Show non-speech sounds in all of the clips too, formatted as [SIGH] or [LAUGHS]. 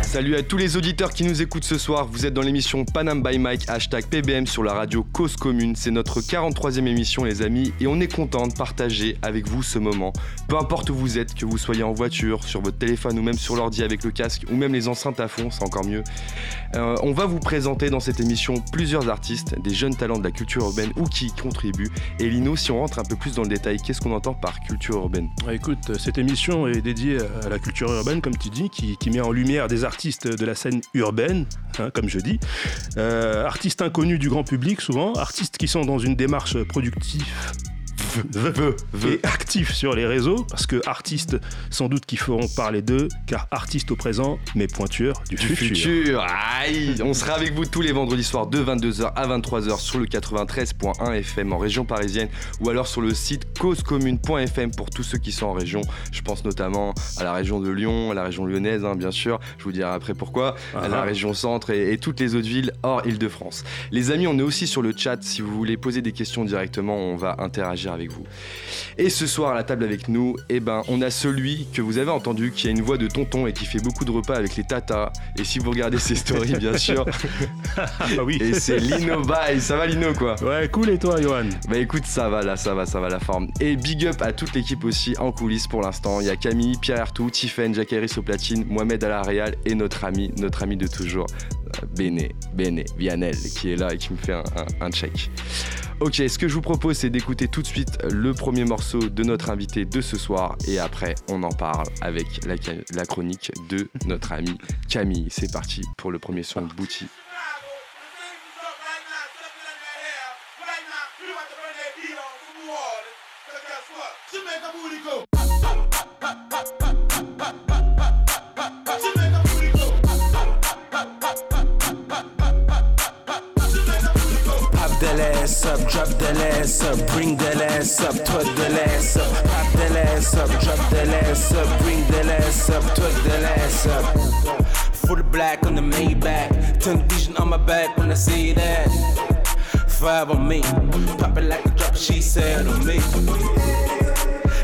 Salut à tous les auditeurs qui nous écoutent ce soir. Vous êtes dans l'émission Panam by Mike, hashtag PBM sur la radio Cause Commune. C'est notre 43e émission, les amis, et on est content de partager avec vous ce moment. Peu importe où vous êtes, que vous soyez en voiture, sur votre téléphone ou même sur l'ordi avec le casque, ou même les enceintes à fond, c'est encore mieux. Euh, on va vous présenter dans cette émission plusieurs artistes, des jeunes talents de la culture urbaine ou qui y contribuent. Et Lino, si on rentre un peu plus dans le détail, qu'est-ce qu'on entend par culture urbaine? Écoute, cette émission est dédiée à la culture urbaine, comme tu dis, qui, qui met en lumière des artistes de la scène urbaine, hein, comme je dis, euh, artistes inconnus du grand public souvent, artistes qui sont dans une démarche productive et actifs sur les réseaux, parce que artistes, sans doute qui feront parler d'eux, car artistes au présent, mais pointures du, futur. Aïe On sera avec vous tous les vendredis soirs de 22h à 23h sur le 93.1 FM en région parisienne ou alors sur le site causecommune.fm pour tous ceux qui sont en région. Je pense notamment à la région de Lyon, à la région lyonnaise, hein, bien sûr. Je vous dirai après pourquoi. À la région centre et, et toutes les autres villes hors Île-de-France. Les amis, on est aussi sur le chat. Si vous voulez poser des questions directement, on va interagir avec vous. Et ce soir à la table avec nous, eh ben, on a celui que vous avez entendu qui a une voix de tonton et qui fait beaucoup de repas avec les tatas. Et si vous regardez ses stories, bien sûr. [LAUGHS] Ah oui. Et c'est Lino Bye. Ça va, Lino, quoi? Ouais, cool et toi, Johan? Bah écoute, ça va là, ça va, ça va la forme. Et big up à toute l'équipe aussi en coulisses pour l'instant. Il y a Camille, Pierre Artou, Tiffen, Jacques Harris au platine, Mohamed à la Real et notre ami, notre ami de toujours, euh, Béné, Béné, Vianel, qui est là et qui me fait un, un- un check. Ok, ce que je vous propose, c'est d'écouter tout de suite le premier morceau de notre invité de ce soir et après, on en parle avec la, chronique de notre ami Camille. C'est parti pour le premier son de Bouti. Ass up, twerk the ass up. Pop that ass up, drop the ass up, bring the ass up, twerk the ass up. Full black on the Maybach, tunnel vision on my back when I see that. Five on me, pop it like a drop, she said on me.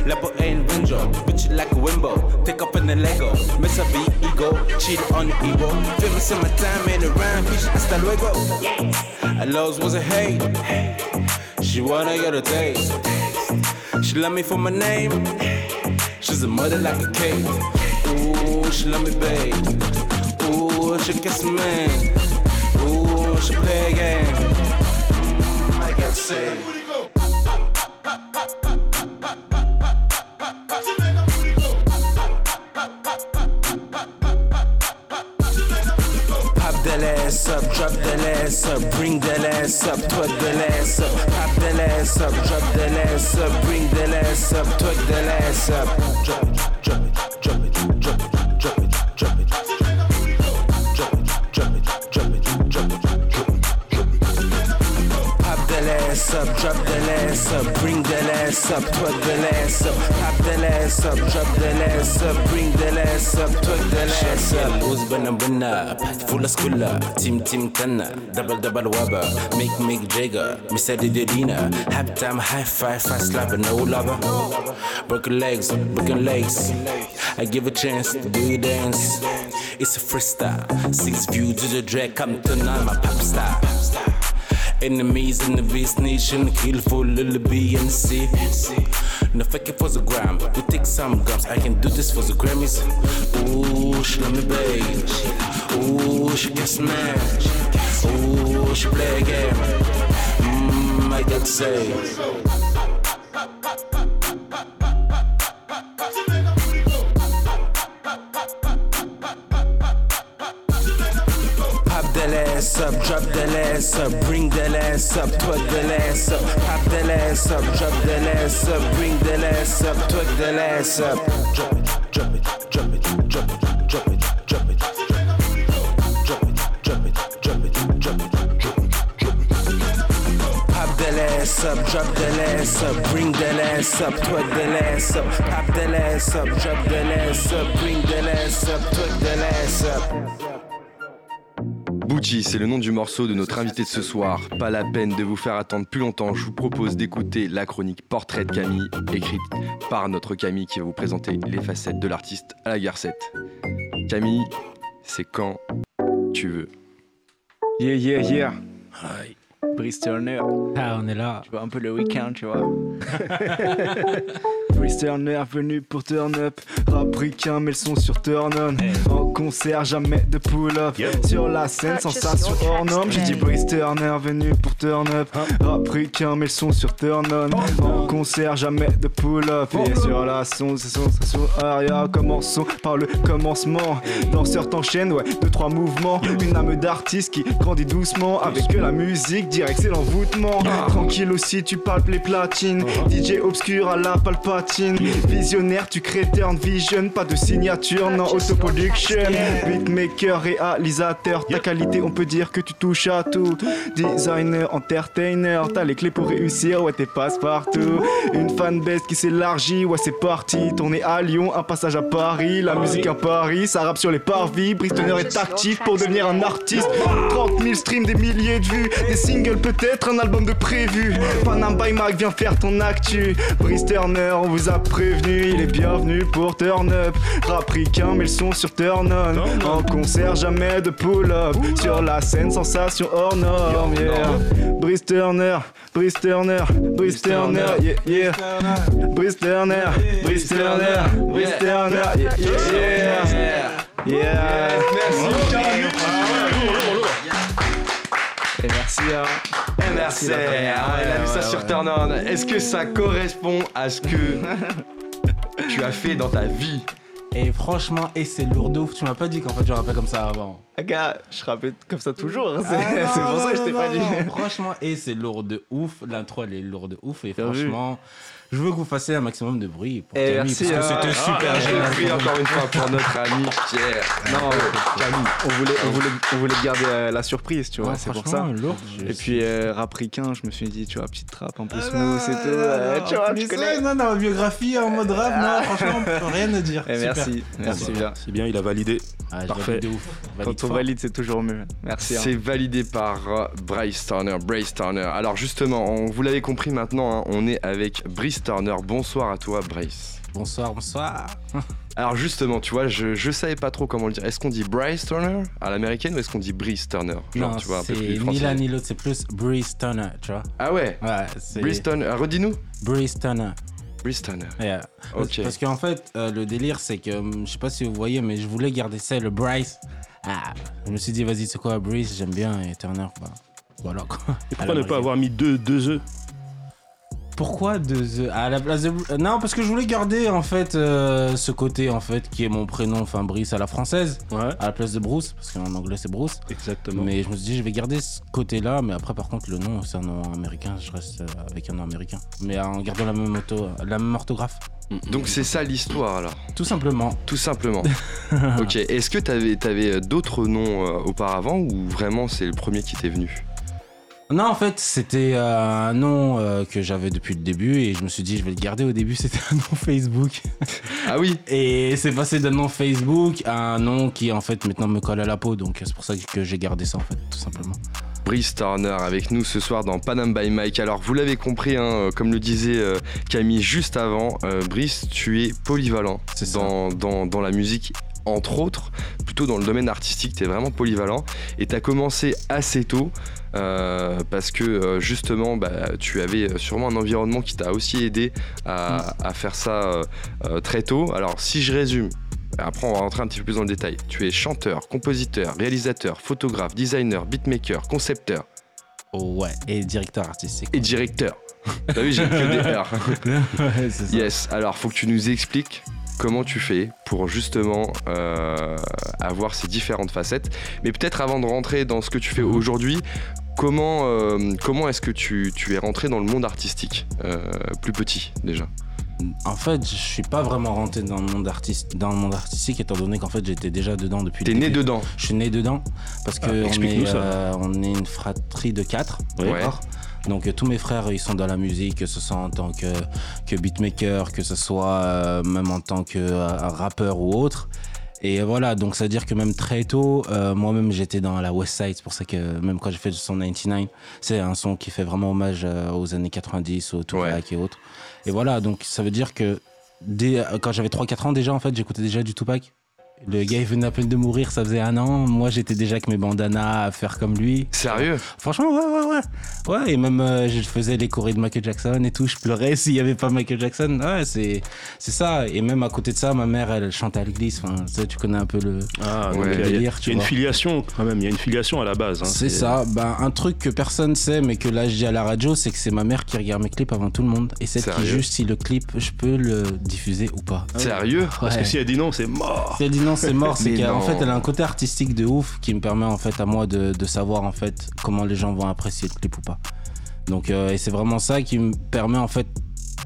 Level ain't window, bitch it like a wimbo. Take up in the Lego, miss a beat ego, cheat on the ego. Famous in my time and around, bitch, hasta luego. I loves was a hate. She wanna get a taste. She love me for my name. She's a mother like a cake. Ooh, she love me, babe. Ooh, she kiss me. Ooh, she play a game. I gotta say. Bring that ass up, twerk that ass up. Pop that ass up, drop the ass up, bring the ass up, twerk the ass up. Drop drop it, drop it, drop it, drop it, up, drop that ass up, bring that ass up, twerk that ass up. That ass up, drop that ass up, bring the ass up, twerk the ass up. Who's been up, full of squilla, team team tanna, double double wabba, make make jagger, Miss Didina, half time high five, fast slap, no lover. Broken legs, broken legs. I give a chance to do your dance. It's a freestyle, six views to the drag, come tonight, my pop star. Enemies in the beast nation, kill for little BNC. No faking for the gram, we take some grams. I can do this for the Grammys. Ooh, she love me, babe. Ooh, she get smashed. Ooh, she play a game. Mmm, I gotta say. Ass up, drop that ass up, bring that ass up, twerk that ass up. Pop that ass up, drop that ass up, bring that ass up, twerk that ass up. Drop it, drop it, drop it, drop it, drop it, drop it. Drop it, drop it, drop it, drop it, drop it, drop it. Pop that ass up, drop that ass up, bring that ass up, twerk that ass up. Pop that ass up, drop that ass up, bring that ass up, twerk that ass up. Bouchy, c'est le nom du morceau de notre invité de ce soir. Pas la peine de vous faire attendre plus longtemps, je vous propose d'écouter la chronique Portrait de Camille, écrite par notre Camille qui va vous présenter les facettes de l'artiste à la garcette. Camille, c'est quand tu veux. Yeah, yeah, yeah. Brice Turner. Ah, on est là. Tu vois, un peu le week-end, tu vois. [LAUGHS] Brice Turner venu pour turn up. Rapricain, mais le son sur turn on. En concert, jamais de pull-up. Sur la scène, sensation hors norme. J'ai dit Brice Turner venu pour turn up. Rapricain, mais le son sur turn on. En concert, jamais de pull-up. Et sur la son, c'est sensation aria. Commençons par le commencement. Danseur t'enchaîne, ouais, deux, trois mouvements. Une âme d'artiste qui grandit doucement avec la musique. Direct, c'est l'envoûtement. Tranquille aussi, tu parles les platines. DJ obscur à la palpatine. Visionnaire, tu crées turn vision. Pas de signature, non, autoproduction. Beatmaker, réalisateur. Ta qualité, on peut dire que tu touches à tout. Designer, entertainer. T'as les clés pour réussir, ouais, t'es passe-partout. Une fanbase qui s'élargit, ouais, c'est parti. Tourner à Lyon, un passage à Paris. La musique à Paris, ça rappe sur les parvis. Bristoner est actif pour devenir un artiste. 30 000 streams, des milliers de vues. Des peut-être un album de prévu. Panam by Mac, viens faire ton actu. Brice Turner, on vous a prévenu. Il est bienvenu pour turn up. Rapricain, mais le son sur turn on. En concert, jamais de pull-up. Sur la scène, sensation hors norme. Yeah. Brice Turner, Brice Turner, Brice Turner, yeah, yeah. Brice Turner, Brice Turner, Brice Turner, yeah, yeah, yeah. Et merci hein. Merci, la on famille. a vu ça Ouais, sur ouais. Turn On. Est-ce que ça correspond à ce que [LAUGHS] tu as fait dans ta vie? Et franchement, et c'est lourd de ouf. Tu m'as pas dit qu'en fait je rappais comme ça avant. Ah, Gars, je rappelle comme ça toujours. hein. Ah, C'est non, pour ça que je t'ai pas dit. non. [LAUGHS] Franchement, et c'est lourd de ouf. L'intro, elle est lourde de ouf. Et vu? Franchement, je veux que vous fassiez un maximum de bruit pour Eh, Camille, merci, parce que hein. c'était super Ah, génial. J'ai pris encore une fois pour notre ami Pierre. Non, Camille. on voulait, on voulait, on voulait garder euh, la surprise, tu vois, Ouais, c'est pour ça. franchement, lourd. Et puis euh, rapricain, je me suis dit, tu vois, petite trappe un peu Ah, smooth et tout. euh, tu vois, tu connais. Non, non, biographie en mode rap, non, franchement, on peut rien à dire. Eh, Super. merci, merci bien. C'est bien, il a validé. Ah, Parfait. Quand on fort. valide, c'est toujours mieux. Merci. hein. C'est validé par euh, Bryce Turner, Bryce Turner. Alors justement, on, vous l'avez compris maintenant, hein, on est avec Brice Turner. Bonsoir à toi, Bryce. Bonsoir, bonsoir. Alors justement, tu vois, je, je savais pas trop comment le dire. Est-ce qu'on dit Bryce Turner à l'américaine ou est-ce qu'on dit Brice Turner? Genre, non, tu vois, un peu plus ni l'un ni l'autre, c'est plus Breeze Turner, tu vois. Ah ouais? Ouais, c'est Brice Turner. Ah, Redis-nous. Breeze Turner. Brice Turner. Yeah. Ok. Parce qu'en fait, euh, le délire, c'est que, hum, je sais pas si vous voyez, mais je voulais garder ça, le Bryce. Ah, je me suis dit, vas-y, c'est quoi, Breeze, j'aime bien, et Turner, bah, voilà quoi. Et pourquoi ne pas avoir mis deux, deux œufs Pourquoi deux œufs à la place de euh, Non, parce que je voulais garder en fait euh, ce côté en fait qui est mon prénom, enfin Brice à la française, Ouais, à la place de Bruce, parce qu'en anglais c'est Bruce. exactement. Mais je me suis dit, je vais garder ce côté-là, mais après par contre le nom c'est un nom américain, je reste euh, avec un nom américain, mais en gardant la même auto, la même orthographe, Donc c'est ça l'histoire alors, tout simplement. tout simplement. [LAUGHS] ok. Est-ce que t'avais avais, d'autres noms euh, auparavant ou vraiment c'est le premier qui t'est venu? Non, en fait, c'était euh, un nom euh, que j'avais depuis le début et je me suis dit, je vais le garder. Au début, [LAUGHS] c'était un nom Facebook. Ah oui. Et c'est passé d'un nom Facebook à un nom qui, en fait, maintenant me colle à la peau. Donc, c'est pour ça que j'ai gardé ça, en fait, tout simplement. Brice Turner avec nous ce soir dans Panam by Mike. Alors vous l'avez compris, hein, euh, comme le disait euh, Camille juste avant, euh, Brice, tu es polyvalent C'est ça. dans, dans, dans la musique. Entre autres, plutôt dans le domaine artistique, tu es vraiment polyvalent et tu as commencé assez tôt euh, parce que euh, justement bah, tu avais sûrement un environnement qui t'a aussi aidé à, à faire ça euh, euh, très tôt. Alors si je résume, après on va rentrer un petit peu plus dans le détail, tu es chanteur, compositeur, réalisateur, photographe, designer, beatmaker, concepteur ouais. Et directeur artistique. et directeur. [LAUGHS] T'as vu, j'ai que des R. [LAUGHS] ouais, ça. Yes, alors faut que tu nous expliques comment tu fais pour justement euh, avoir ces différentes facettes. Mais peut-être avant de rentrer dans ce que tu fais Mhm. aujourd'hui, comment, euh, comment est-ce que tu, tu es rentré dans le monde artistique euh, plus petit déjà? En fait, je suis pas vraiment rentré dans le monde, artiste, dans le monde artistique, étant donné qu'en fait, j'étais déjà dedans depuis T'es né dedans Je suis né dedans parce que Ah, on, est, euh, on est une fratrie de quatre. Ouais. d'accord? Donc tous mes frères ils sont dans la musique, que ce soit en tant que, que beatmaker, que ce soit euh, même en tant que euh, rappeur ou autre. Et voilà, donc ça veut dire que même très tôt, euh, moi-même j'étais dans la West Side, c'est pour ça que même quand j'ai fait le son 99, c'est un son qui fait vraiment hommage euh, aux années 90, au Tupac et autres. Et voilà, donc ça veut dire que dès, euh, quand j'avais 3-4 ans déjà, en fait, j'écoutais déjà du Tupac. Le gars, il venait à peine de mourir, ça faisait un an. Moi, j'étais déjà avec mes bandanas à faire comme lui. Sérieux? Franchement, ouais, ouais, ouais. Ouais, et même euh, je faisais les chorés de Michael Jackson et tout. Je pleurais [LAUGHS] s'il n'y avait pas Michael Jackson. Ouais, c'est, c'est ça. Et même à côté de ça, ma mère, elle chante à l'église. Enfin, ça, tu connais un peu le. Ah, Ouais. il y a- il y a, délire, il y tu a une filiation quand même, il y a une filiation à la base. hein. C'est ça. Ben, un truc que personne sait, mais que là je dis à la radio, c'est que c'est ma mère qui regarde mes clips avant tout le monde. Et celle qui juge si le clip, je peux le diffuser ou pas. Sérieux? Parce que si elle dit non, c'est mort. Si elle dit non, c'est mort. C'est qu'en fait, elle a un côté artistique de ouf qui me permet en fait à moi de, de savoir en fait comment les gens vont apprécier le clip ou pas. Donc, euh, et c'est vraiment ça qui me permet en fait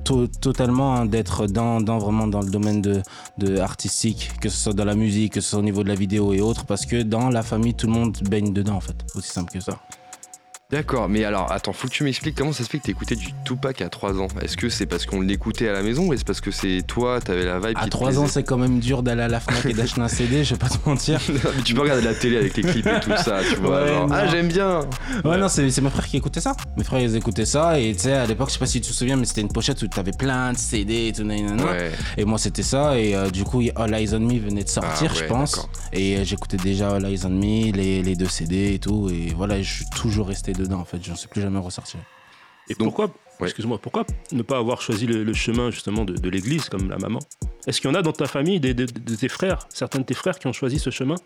to- totalement hein, d'être dans, dans vraiment dans le domaine de, de artistique, que ce soit dans la musique, que ce soit au niveau de la vidéo et autres, parce que dans la famille, tout le monde baigne dedans en fait. Aussi simple que ça. D'accord, mais alors attends, faut que tu m'expliques comment ça se fait que t'écoutais du Tupac à 3 ans. Est-ce que c'est parce qu'on l'écoutait à la maison ou est-ce parce que c'est toi, t'avais la vibe À qui te 3 ans, c'est quand même dur d'aller à la Fnac et d'acheter un [LAUGHS] CD, je vais pas te mentir. [LAUGHS] Mais tu peux regarder la télé avec les clips et tout ça, tu vois. Ouais, genre, non. ah, j'aime bien Ouais, non, c'est mes frères qui écoutaient ça. Mes frères, ils écoutaient ça. Et tu sais, à l'époque, je sais pas si tu te souviens, mais c'était une pochette où t'avais plein de CD et tout. nanana. Ouais. Et moi, c'était ça. Et euh, du coup, All Eyes on Me venait de sortir, Ah ouais, je pense. Et euh, j'écoutais déjà All Eyes on Me, les, les deux CD et tout. Et voilà, je suis toujours resté dedans, en fait. J'en suis plus jamais ressorti. Et Donc- pourquoi, ouais. excuse-moi, pourquoi ne pas avoir choisi le, le chemin justement de, de l'église comme la maman? Est-ce qu'il y en a dans ta famille, des, de tes frères, certains de tes frères qui ont choisi ce chemin?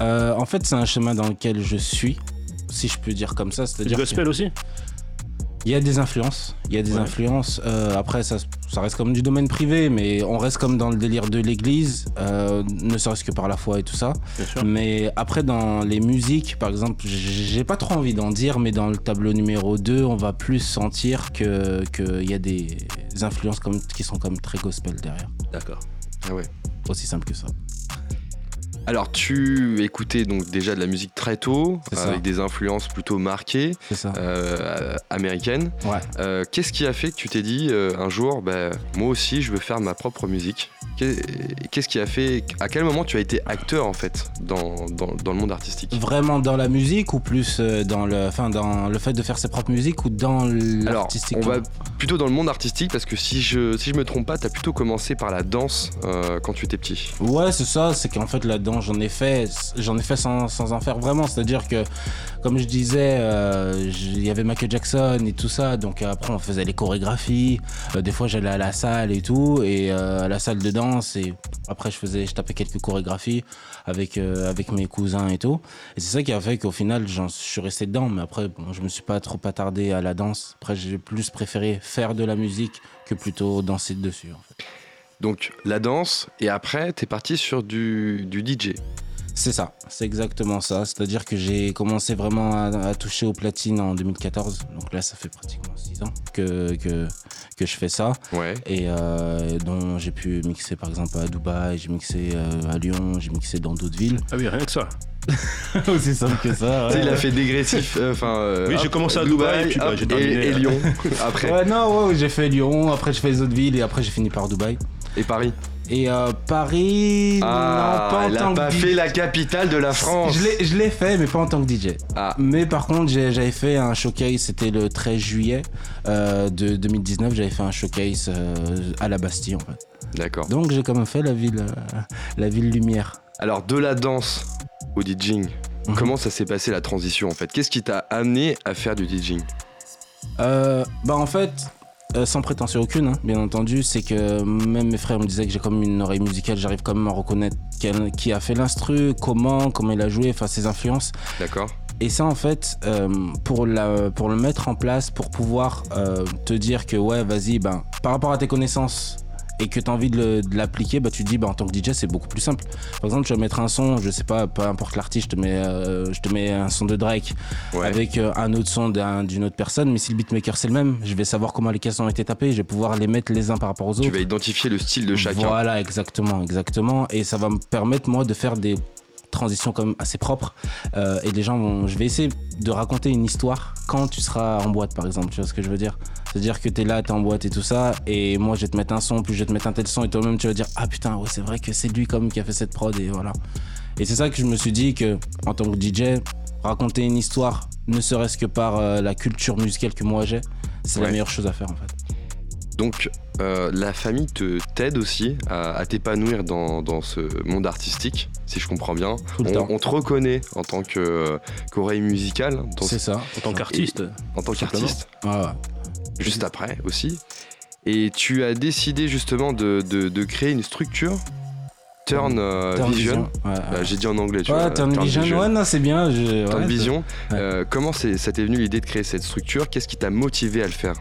Euh, en fait, c'est un chemin dans lequel je suis, si je peux dire comme ça. C'est du C'est-à-dire que- gospel aussi? Il y a des influences. Il y a des Ouais. influences. Euh, après, ça, ça reste comme du domaine privé, mais on reste comme dans le délire de l'église, euh, ne serait-ce que par la foi et tout ça. Mais après, dans les musiques, par exemple, j'ai pas trop envie d'en dire, mais dans le tableau numéro 2, on va plus sentir que qu'il y a des influences comme, qui sont comme très gospel derrière. D'accord. Ah ouais. Aussi simple que ça. Alors tu écoutais donc déjà de la musique très tôt, avec des influences plutôt marquées, ça. euh, américaines. Ouais. Euh, Qu'est-ce qui a fait que tu t'es dit euh, un jour, bah, moi aussi je veux faire ma propre musique? Qu'est- Qu'est-ce qui a fait, à quel moment tu as été acteur en fait dans, dans, dans le monde artistique? Vraiment dans la musique ou plus euh, dans le, enfin, dans le fait de faire ses propres musiques ou dans l'artistique on va plutôt dans le monde artistique parce que si je, si je me trompe pas, tu as plutôt commencé par la danse euh, quand tu étais petit. Ouais, c'est ça, c'est qu'en fait j'en ai fait, j'en ai fait sans, en faire vraiment. C'est-à-dire que, comme je disais, euh, il y avait Michael Jackson et tout ça, donc après on faisait les chorégraphies. Euh, des fois j'allais à la salle et tout, et euh, à la salle de danse, et après je faisais, je tapais quelques chorégraphies avec avec mes cousins et tout. Et c'est ça qui a fait qu'au final, je suis resté dedans. Mais après, bon, je me suis pas trop attardé à la danse. Après, j'ai plus préféré faire de la musique que plutôt danser dessus. Donc la danse, et après tu es parti sur du, du DJ. C'est ça, c'est exactement ça. C'est-à-dire que j'ai commencé vraiment à, à toucher au platine en 2014. Donc là, ça fait pratiquement 6 ans que, que, que je fais ça. Ouais. Et euh, dont j'ai pu mixer par exemple à Dubaï, j'ai mixé euh, à Lyon, j'ai mixé dans d'autres villes. Ah oui, rien que ça. [LAUGHS] Aussi simple que ça. Tu sais, il a fait dégressif. euh, Enfin. euh, Oui, j'ai commencé à Dubaï, et puis, bah, j'ai et, terminé, et là. Lyon. [LAUGHS] après. Ouais, non, ouais, j'ai fait Lyon, après j'ai fait les autres villes et après j'ai fini par Dubaï. Et Paris. Et euh, Paris, Ah, non, pas en a tant pas que fait DJ. la capitale de la France. Je l'ai- fait, mais pas en tant que DJ. Ah. Mais par contre, j'avais fait un showcase, c'était le 13 juillet euh, de 2019, j'avais fait un showcase euh, à la Bastille en fait. D'accord. Donc j'ai quand même fait la ville, euh, la ville lumière. Alors de la danse au DJing, Mhm. comment ça s'est passé la transition en fait? Qu'est-ce qui t'a amené à faire du DJing bah en fait, euh, sans prétention aucune, hein, bien entendu, c'est que même mes frères me disaient que j'ai comme une oreille musicale, j'arrive quand même à reconnaître quel- qui a fait l'instru, comment, comment il a joué, enfin ses influences. D'accord Et ça, en fait, euh, pour, la, pour le mettre en place, pour pouvoir euh, te dire que, ouais, vas-y, ben, par rapport à tes connaissances et que tu as envie de l'appliquer, bah, tu te dis, bah, en tant que DJ, c'est beaucoup plus simple. Par exemple, tu vas mettre un son, je sais pas, peu importe l'artiste, je, te mets, euh, je te mets un son de Drake Ouais. avec euh, un autre son d'un- d'une autre personne, mais si le beatmaker c'est le même, je vais savoir comment les caisses ont été tapées, je vais pouvoir les mettre les uns par rapport aux autres. Tu vas identifier le style de chacun. Voilà, exactement, exactement. Et ça va me permettre, moi, de faire des transitions quand même assez propres. Euh, et les gens vont. Je vais essayer de raconter une histoire quand tu seras en boîte, par exemple. Tu vois ce que je veux dire? C'est-à-dire que t'es là, t'es en boîte et tout ça, et moi je vais te mettre un son, puis je vais te mettre un tel son, et toi-même tu vas dire ah putain ouais c'est vrai que c'est lui comme qui a fait cette prod et voilà. Et c'est ça que je me suis dit que en tant que DJ, raconter une histoire, ne serait-ce que par euh, la culture musicale que moi j'ai, c'est Ouais. la meilleure chose à faire en fait. Donc euh, la famille te t'aide aussi à, à t'épanouir dans, dans ce monde artistique, si je comprends bien. Tout le on, temps. on te reconnaît en tant que, euh, qu'oreille musicale, C'est ça. En tant qu'artiste. en tant qu'artiste, Ouais, ouais. Juste après aussi. Et tu as décidé justement de, de- de créer une structure, Turn, euh, Turn Vision. Ouais. Bah, J'ai dit en anglais, tu Ouais, vois. Turn Vision, ouais, non, c'est bien. je- Turn Vision. Euh, comment ça t'est venu l'idée de créer cette structure? Qu'est-ce qui t'a motivé à le faire?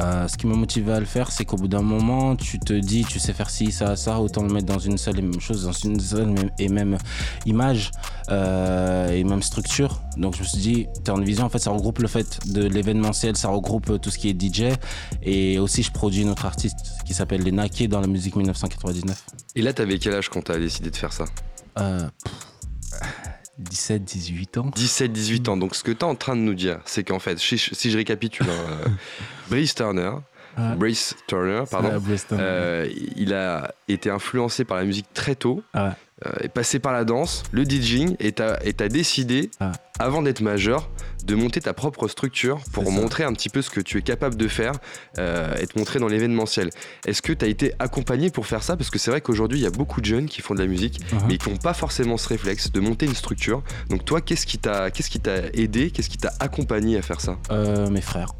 Euh, ce qui m'a motivé à le faire, c'est qu'au bout d'un moment, tu te dis, tu sais faire ci, ça, ça, autant le mettre dans une seule et même chose, dans une seule et même image euh, et même structure. Donc je me suis dit, Turn Vision, en fait, ça regroupe le fait de l'événementiel, ça regroupe euh, tout ce qui est DJ. Et aussi, je produis une autre artiste qui s'appelle Lena, qui est dans la musique 1999. Et là, t'avais quel âge quand t'as décidé de faire ça? Euh, 17, 18 ans. 17-18 ans. Donc ce que tu es en train de nous dire, c'est qu'en fait, si, si je récapitule, hein, euh, [LAUGHS] Brice Turner. Brace Turner, pardon, euh, il a été influencé par la musique très tôt, Ouais. euh, est passé par la danse, le DJing, et et t'as décidé, Ouais. avant d'être majeur, de monter ta propre structure pour montrer un petit peu ce que tu es capable de faire euh, et te montrer dans l'événementiel. Est-ce que tu as été accompagné pour faire ça? Parce que c'est vrai qu'aujourd'hui, il y a beaucoup de jeunes qui font de la musique, Mhm. mais qui n'ont pas forcément ce réflexe de monter une structure. Donc toi, qu'est-ce qui t'a qu'est-ce qui t'a aidé? Qu'est-ce qui t'a accompagné à faire ça? Euh, mes frères.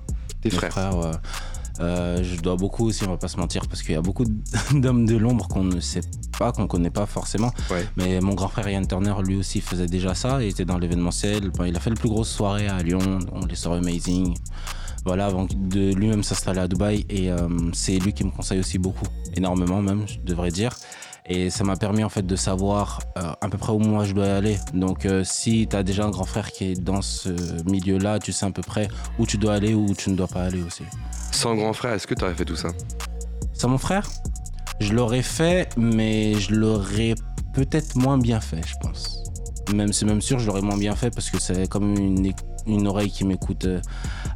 Tes Mes frères. ouais. Euh, je dois beaucoup aussi, on va pas se mentir, parce qu'il y a beaucoup [LAUGHS] d'hommes de l'ombre qu'on ne sait pas, qu'on connaît pas forcément. Ouais. Mais mon grand frère Ian Turner, lui aussi, faisait déjà ça. Il était dans l'événementiel. Bon, il a fait les plus grosses soirées à Lyon, dont les soirées Amazing. Voilà, avant de lui-même s'installer à Dubaï. Et euh, c'est lui qui me conseille aussi beaucoup, énormément même, je devrais dire. Et ça m'a permis en fait de savoir euh, à peu près où moi je dois aller. Donc euh, si tu as déjà un grand frère qui est dans ce milieu-là, tu sais à peu près où tu dois aller ou où tu ne dois pas aller aussi. Sans grand frère, est-ce que tu aurais fait tout ça? Sans mon frère, je l'aurais fait, mais je l'aurais peut-être moins bien fait, je pense. Même c'est même sûr, je l'aurais moins bien fait parce que c'est comme une, une oreille qui m'écoute euh,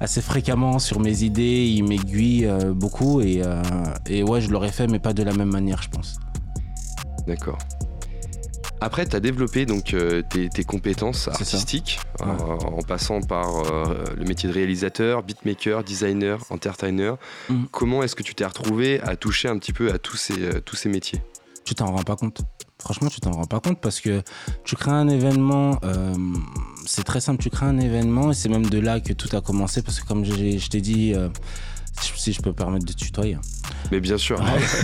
assez fréquemment sur mes idées, il m'aiguille beaucoup et, euh, et ouais, je l'aurais fait, mais pas de la même manière, je pense. D'accord. Après, tu as développé donc euh, tes, tes compétences artistiques euh, Ouais. en passant par euh, le métier de réalisateur, beatmaker, designer, entertainer. Mhm. Comment est-ce que tu t'es retrouvé à toucher un petit peu à tous ces, tous ces métiers? Tu t'en rends pas compte. Franchement, tu t'en rends pas compte parce que tu crées un événement, c'est très simple, tu crées un événement et c'est même de là que tout a commencé parce que comme j'ai- je t'ai dit, si je peux me permettre de tutoyer. Mais bien sûr,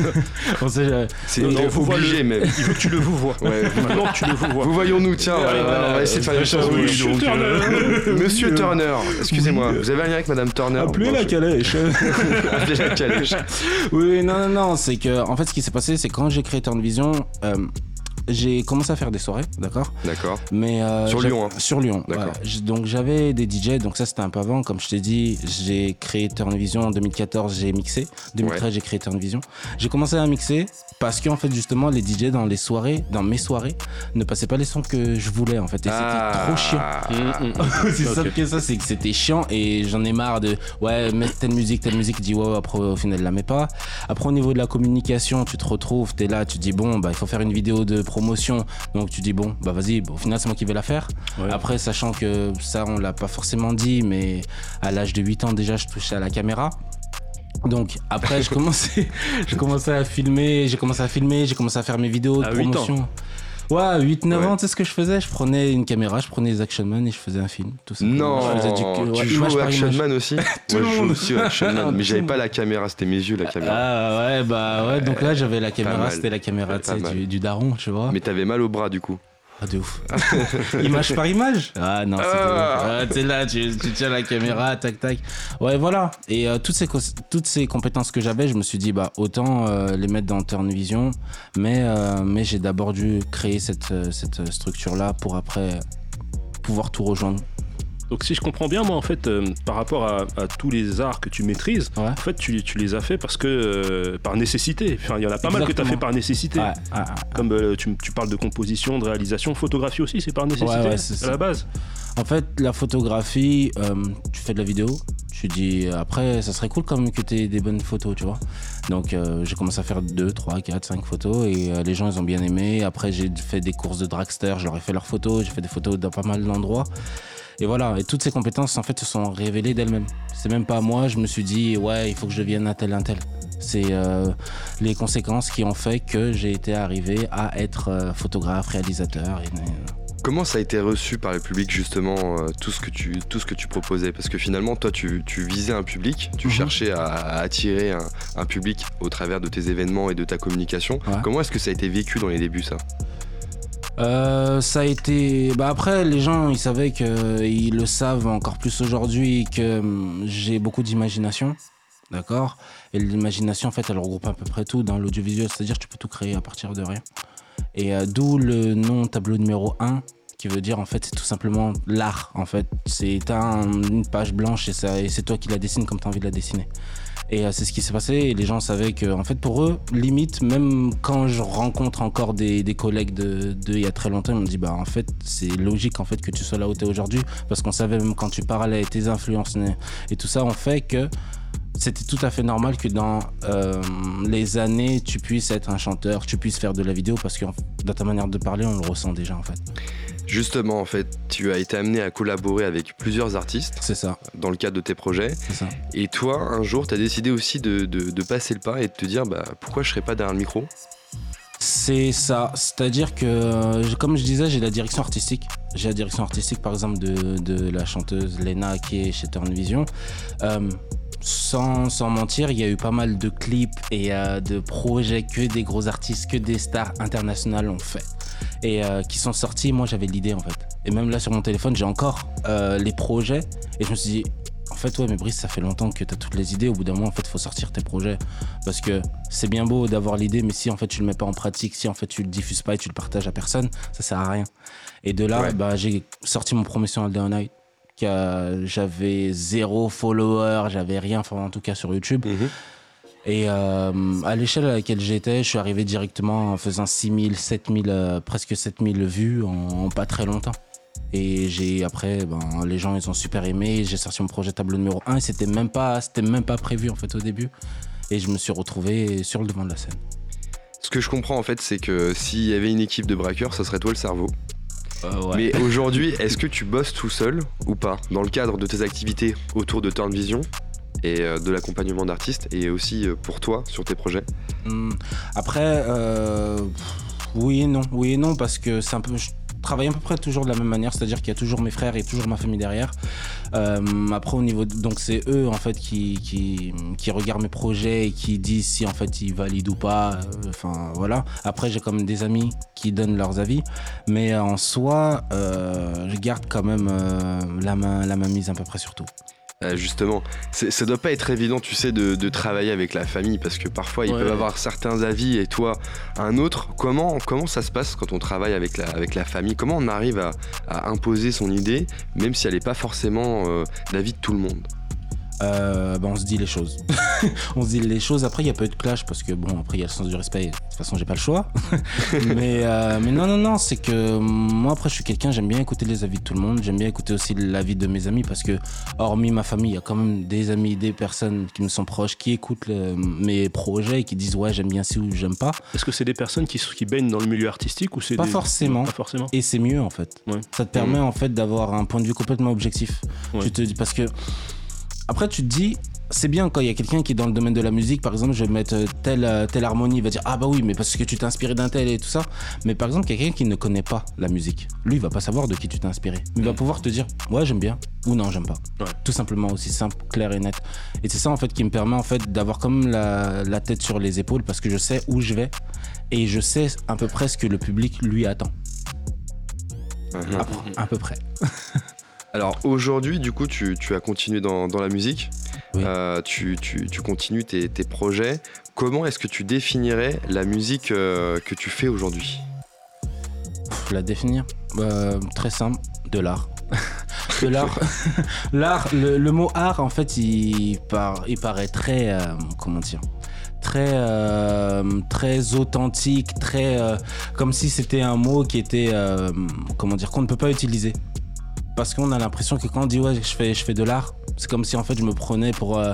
[LAUGHS] On sait, euh, c'est Non, non, obligé le- même. [LAUGHS] Il veut que tu le vous vois. Ouais, [LAUGHS] que tu le vous vois. vous voyons-nous, tiens, Ouais, on va- voilà, on va essayer de faire choses. Monsieur donc, Turner. Monsieur Turner, excusez-moi, Oui. vous avez un lien avec Madame Turner Appelez Bon, la je- calèche. Appelez la calèche. oui, non, non, non, c'est que en fait, ce qui s'est passé, c'est quand j'ai créé Turn Vision, euh, j'ai commencé à faire des soirées, d'accord D'accord. Mais euh, Sur Lyon, hein. Sur Lyon. D'accord. voilà. Donc j'avais des DJ, donc ça c'était un peu avant. Comme je t'ai dit, j'ai créé Turn Vision en 2014, j'ai mixé. 2013, j'ai créé Turn Vision. J'ai commencé à mixer parce que en fait justement les DJ dans les soirées, dans mes soirées, ne passaient pas les sons que je voulais en fait. Et Ah. c'était trop chiant. [LAUGHS] c'est Ok. simple que ça, c'est que c'était chiant et j'en ai marre de ouais mettre telle musique, telle musique, dis ouais après au final elle la met pas. Après au niveau de la communication, tu te retrouves, t'es là, tu dis bon bah il faut faire une vidéo de promotion, donc tu dis bon bah vas-y, bon, au final c'est moi qui vais la faire. Ouais. Après sachant que ça on l'a pas forcément dit, mais à l'âge de 8 ans déjà je touchais à la caméra. Donc après je [LAUGHS] commençais, je commençais à filmer, j'ai commencé à filmer, j'ai commencé à faire mes vidéos de À 8 ans. Ouais, 8, 9 Ouais. ans, tu sais ce que je faisais? Je prenais une caméra, je prenais les Action Man et je faisais un film. Tout ça. Non, je faisais du- ouais, tu joues Action. Man aussi? [LAUGHS] Tout Moi, je joue aussi au Action Man, [LAUGHS] mais j'avais pas la caméra, c'était mes yeux la caméra. Ah ouais, bah ouais, donc là j'avais la caméra, c'était la caméra tu du, du daron, tu vois. Mais t'avais mal au bras du coup. Ah, de ouf. [LAUGHS] image par image Ah non, c'était Ah. Ah, T'es là, tu, tu tiens la caméra, tac tac. Ouais, voilà. Et euh, toutes, ces, toutes ces compétences que j'avais, je me suis dit, bah autant euh, les mettre dans Turn Vision. Mais, euh, mais j'ai d'abord dû créer cette, cette structure-là pour après pouvoir tout rejoindre. Donc si je comprends bien, moi en fait, euh, par rapport à, à tous les arts que tu maîtrises, Ouais. en fait tu, tu les as fait parce que euh, par nécessité. Enfin, il y en a pas mal que tu as fait par nécessité. Ouais. Comme euh, tu, tu parles de composition, de réalisation, photographie aussi, c'est par nécessité Ouais, à ça. la base. En fait, la photographie, tu fais de la vidéo, tu dit, après, ça serait cool quand même que tu aies des bonnes photos, tu vois. Donc, euh, j'ai commencé à faire 2, 3, 4, 5 photos et euh, les gens, ils ont bien aimé. Après, j'ai fait des courses de dragster, je leur ai fait leurs photos, j'ai fait des photos dans pas mal d'endroits. Et voilà, et toutes ces compétences, en fait, se sont révélées d'elles-mêmes. C'est même pas moi, je me suis dit, ouais, il faut que je devienne un tel, un tel. C'est euh, les conséquences qui ont fait que j'ai été arrivé à être euh, photographe, réalisateur. Et, Comment ça a été reçu par le public justement euh, tout ce que tu tout ce que tu proposais? Parce que finalement toi tu, tu visais un public, tu Mhm. cherchais à, à attirer un, un public au travers de tes événements et de ta communication. Ouais. Comment est-ce que ça a été vécu dans les débuts ça? Euh, ça a été. Bah après, les gens, ils savaient que ils le savent encore plus aujourd'hui que hum, j'ai beaucoup d'imagination, d'accord? Et l'imagination, en fait, elle regroupe à peu près tout dans l'audiovisuel, c'est-à-dire tu peux tout créer à partir de rien. Et euh, d'où le nom tableau numéro 1 qui veut dire en fait c'est tout simplement l'art en fait c'est une page blanche et, et c'est toi qui la dessines comme tu as envie de la dessiner et euh, c'est ce qui s'est passé et les gens savaient que en fait pour eux limite même quand je rencontre encore des, des collègues de, il y a très longtemps ils m'ont dit bah en fait c'est logique en fait que tu sois là où tu es aujourd'hui parce qu'on savait même quand tu parlais tes influences et tout ça on fait que c'était tout à fait normal que dans euh, les années, tu puisses être un chanteur, tu puisses faire de la vidéo, parce que dans ta manière de parler, on le ressent déjà en fait. Justement en fait, tu as été amené à collaborer avec plusieurs artistes C'est ça, dans le cadre de tes projets c'est ça. et toi un jour tu as décidé aussi de, de- de passer le pas et de te dire bah pourquoi je serais pas derrière le micro? C'est ça, c'est-à-dire que, euh, comme je disais, j'ai la direction artistique. J'ai la direction artistique, par exemple, de, de la chanteuse Lena qui est chez Turn Vision. Euh, sans, sans mentir, il y a eu pas mal de clips et euh, de projets que des gros artistes, que des stars internationales ont fait. Et euh, qui sont sortis, moi j'avais l'idée en fait. Et même là sur mon téléphone, j'ai encore euh, les projets. Et je me suis dit, en fait, ouais, mais Brice, ça fait longtemps que tu as toutes les idées. Au bout d'un moment, en fait, faut sortir tes projets. Parce que c'est bien beau d'avoir l'idée, mais si en fait tu le mets pas en pratique, si en fait tu le diffuses pas et tu le partages à personne, ça sert à rien. Et de là, Ouais. bah, j'ai sorti mon premier son All Day Night. J'avais zéro follower, j'avais rien, enfin en tout cas sur YouTube. Et euh, à l'échelle à laquelle j'étais, je suis arrivé directement en faisant 6000, 7000, euh, presque 7000 vues en, en pas très longtemps. Et j'ai après, ben, les gens ils ont super aimé. J'ai sorti mon projet tableau numéro 1 et c'était même pas, c'était même pas prévu en fait au début. Et je me suis retrouvé sur le devant de la scène. Ce que je comprends en fait, c'est que s'il y avait une équipe de braqueurs, ça serait toi le cerveau. Euh, Mais [LAUGHS] aujourd'hui, est-ce que tu bosses tout seul ou pas dans le cadre de tes activités autour de Turn Vision? Et euh, de l'accompagnement d'artistes et aussi euh, pour toi sur tes projets Hmm. Après, euh, oui et non, oui et non, parce que c'est un peu. Je travaille à peu près toujours de la même manière, c'est-à-dire qu'il y a toujours mes frères et toujours ma famille derrière. Après, au niveau. de- donc, c'est eux, en fait, qui, qui, regardent mes projets et qui disent si, en fait, ils valident ou pas. Enfin, voilà. Après, j'ai quand même des amis qui donnent leurs avis. Mais en soi, je garde quand même la, main, la main mise à peu près sur tout. Euh, Justement, ça doit pas être évident, tu sais, de, de travailler avec la famille parce que parfois ils Ouais. peuvent avoir certains avis et toi un autre. Comment, comment ça se passe quand on travaille avec la, avec la famille? Comment on arrive à, à imposer son idée, même si elle n'est pas forcément euh, l'avis de tout le monde? Euh, bah, on se dit les choses. [LAUGHS] on se dit les choses. Après, il y a pas eu de clash parce que bon, après, il y a le sens du respect. De toute façon, j'ai pas le choix. [LAUGHS] mais, euh, mais non, non, non, c'est que moi, après, je suis quelqu'un, j'aime bien écouter les avis de tout le monde. J'aime bien écouter aussi l'avis de mes amis parce que, hormis ma famille, il y a quand même des amis, des personnes qui me sont proches, qui écoutent le- mes projets et qui disent ouais, j'aime bien ci ou j'aime pas. Est-ce que c'est des personnes qui, qui baignent dans le milieu artistique ou c'est Pas des- forcément. Pas forcément. Et c'est mieux en fait. Ouais. Ça te permet en fait d'avoir un point de vue complètement objectif. Ouais. Tu te dis parce que après tu te dis c'est bien quand il y a quelqu'un qui est dans le domaine de la musique par exemple je vais mettre euh, telle euh, telle harmonie il va dire ah bah oui mais parce que tu t'es inspiré d'un tel et tout ça. Mais par exemple quelqu'un qui ne connaît pas la musique lui il va pas savoir de qui tu t'es inspiré. Il va pouvoir te dire ouais j'aime bien ou non j'aime pas. Ouais. tout simplement aussi simple clair et net. Et c'est ça en fait qui me permet en fait d'avoir comme la, la tête sur les épaules parce que je sais où je vais et je sais à peu près ce que le public lui attend. À, à peu près [LAUGHS] Alors aujourd'hui, du coup, tu, tu as continué dans, dans la musique, Oui. Euh, tu, tu- tu continues tes, tes projets. Comment est-ce que tu définirais la musique euh, que tu fais aujourd'hui? La définir Euh, Très simple, de l'art. [LAUGHS] de l'art. [LAUGHS] l'art, le, le mot art, en fait, il, par- il paraît très. comment dire? Très, euh, très authentique, très. euh, comme si c'était un mot qui était. euh, comment dire Qu'on ne peut pas utiliser. Parce qu'on a l'impression que quand on dit ouais, je fais, je fais de l'art, C'est comme si en fait je me prenais pour euh,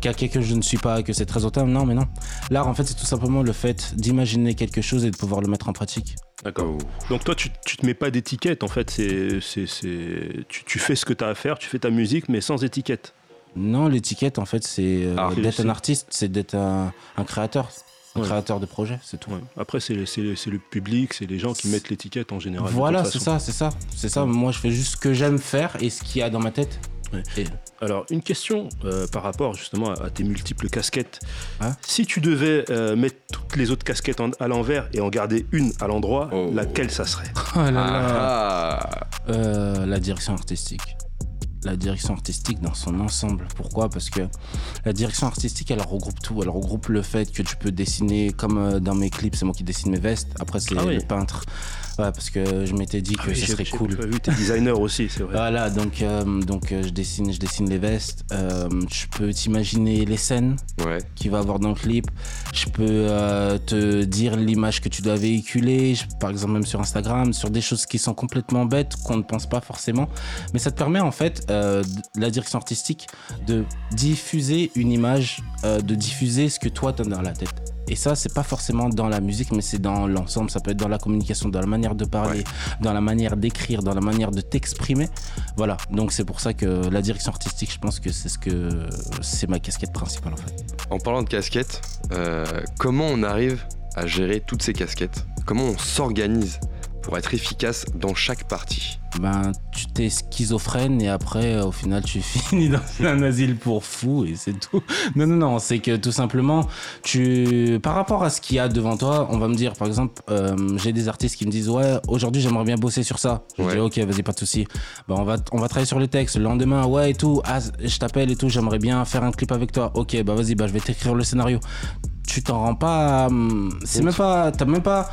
quelqu'un que je ne suis pas, que c'est très automne. Non, mais non. L'art, en fait, c'est tout simplement le fait d'imaginer quelque chose et de pouvoir le mettre en pratique. D'accord. Donc toi, tu, tu te mets pas d'étiquette en fait. C'est, c'est, c'est- tu, tu fais ce que tu as à faire, tu fais ta musique, mais sans étiquette. Non, l'étiquette, en fait, c'est euh, d'être un artiste, c'est d'être un, un créateur, un Ouais. créateur de projet, c'est tout. Ouais. Après, c'est, le public, c'est les gens qui mettent l'étiquette en général. Voilà, c'est ça, c'est ça, c'est ça. Moi, je fais juste ce que j'aime faire et ce qu'il y a dans ma tête. Ouais. Et- Alors, une question euh, par rapport justement à, à tes multiples casquettes. Hein si tu devais euh, mettre toutes les autres casquettes en- à l'envers et en garder une à l'endroit, Oh. laquelle ça serait? [LAUGHS] Oh là là. Ah, Euh, la direction artistique. La direction artistique dans son ensemble. Pourquoi? Parce que la direction artistique, elle regroupe tout. Elle regroupe le fait que tu peux dessiner, comme euh, dans mes clips, c'est moi qui dessine mes vestes. Après, c'est Ah oui. le peintre. Parce que je m'étais dit que Oui, ce j'ai- serait j'ai cool. pas vu, t'es designer [LAUGHS] aussi, c'est vrai. Voilà, donc, euh, donc euh, je, dessine, je dessine les vestes. Euh, je peux t'imaginer les scènes ouais. qu'il va avoir dans le clip. Je peux euh, te dire l'image que tu dois véhiculer, je- par exemple même sur Instagram, sur des choses qui sont complètement bêtes, qu'on ne pense pas forcément. Mais ça te permet en fait, euh, la direction artistique, de diffuser une image, euh, de diffuser ce que toi tu as dans la tête. Et ça, c'est pas forcément dans la musique, mais c'est dans l'ensemble. Ça peut être dans la communication, dans la manière de parler, dans la manière d'écrire, dans la manière de t'exprimer. Voilà. Donc c'est pour ça que la direction artistique, je pense que c'est ce que c'est ma casquette principale en fait. En parlant de casquettes, euh, comment on arrive à gérer toutes ces casquettes? Comment on s'organise pour être efficace dans chaque partie? Ben tu t'es schizophrène et après euh, au final tu [LAUGHS] finis dans un asile pour fous et c'est tout. Non non non, c'est que tout simplement tu par rapport à ce qu'il y a devant toi, on va me dire par exemple euh, j'ai des artistes qui me disent ouais, aujourd'hui j'aimerais bien bosser sur ça. Je Ouais. dis OK, vas-y pas de souci. Ben on va on va travailler sur les textes le lendemain ouais et tout, ah, je t'appelle et tout, j'aimerais bien faire un clip avec toi. OK, bah vas-y, bah je vais t'écrire le scénario. Tu t'en rends pas hum, c'est même pas t'as même pas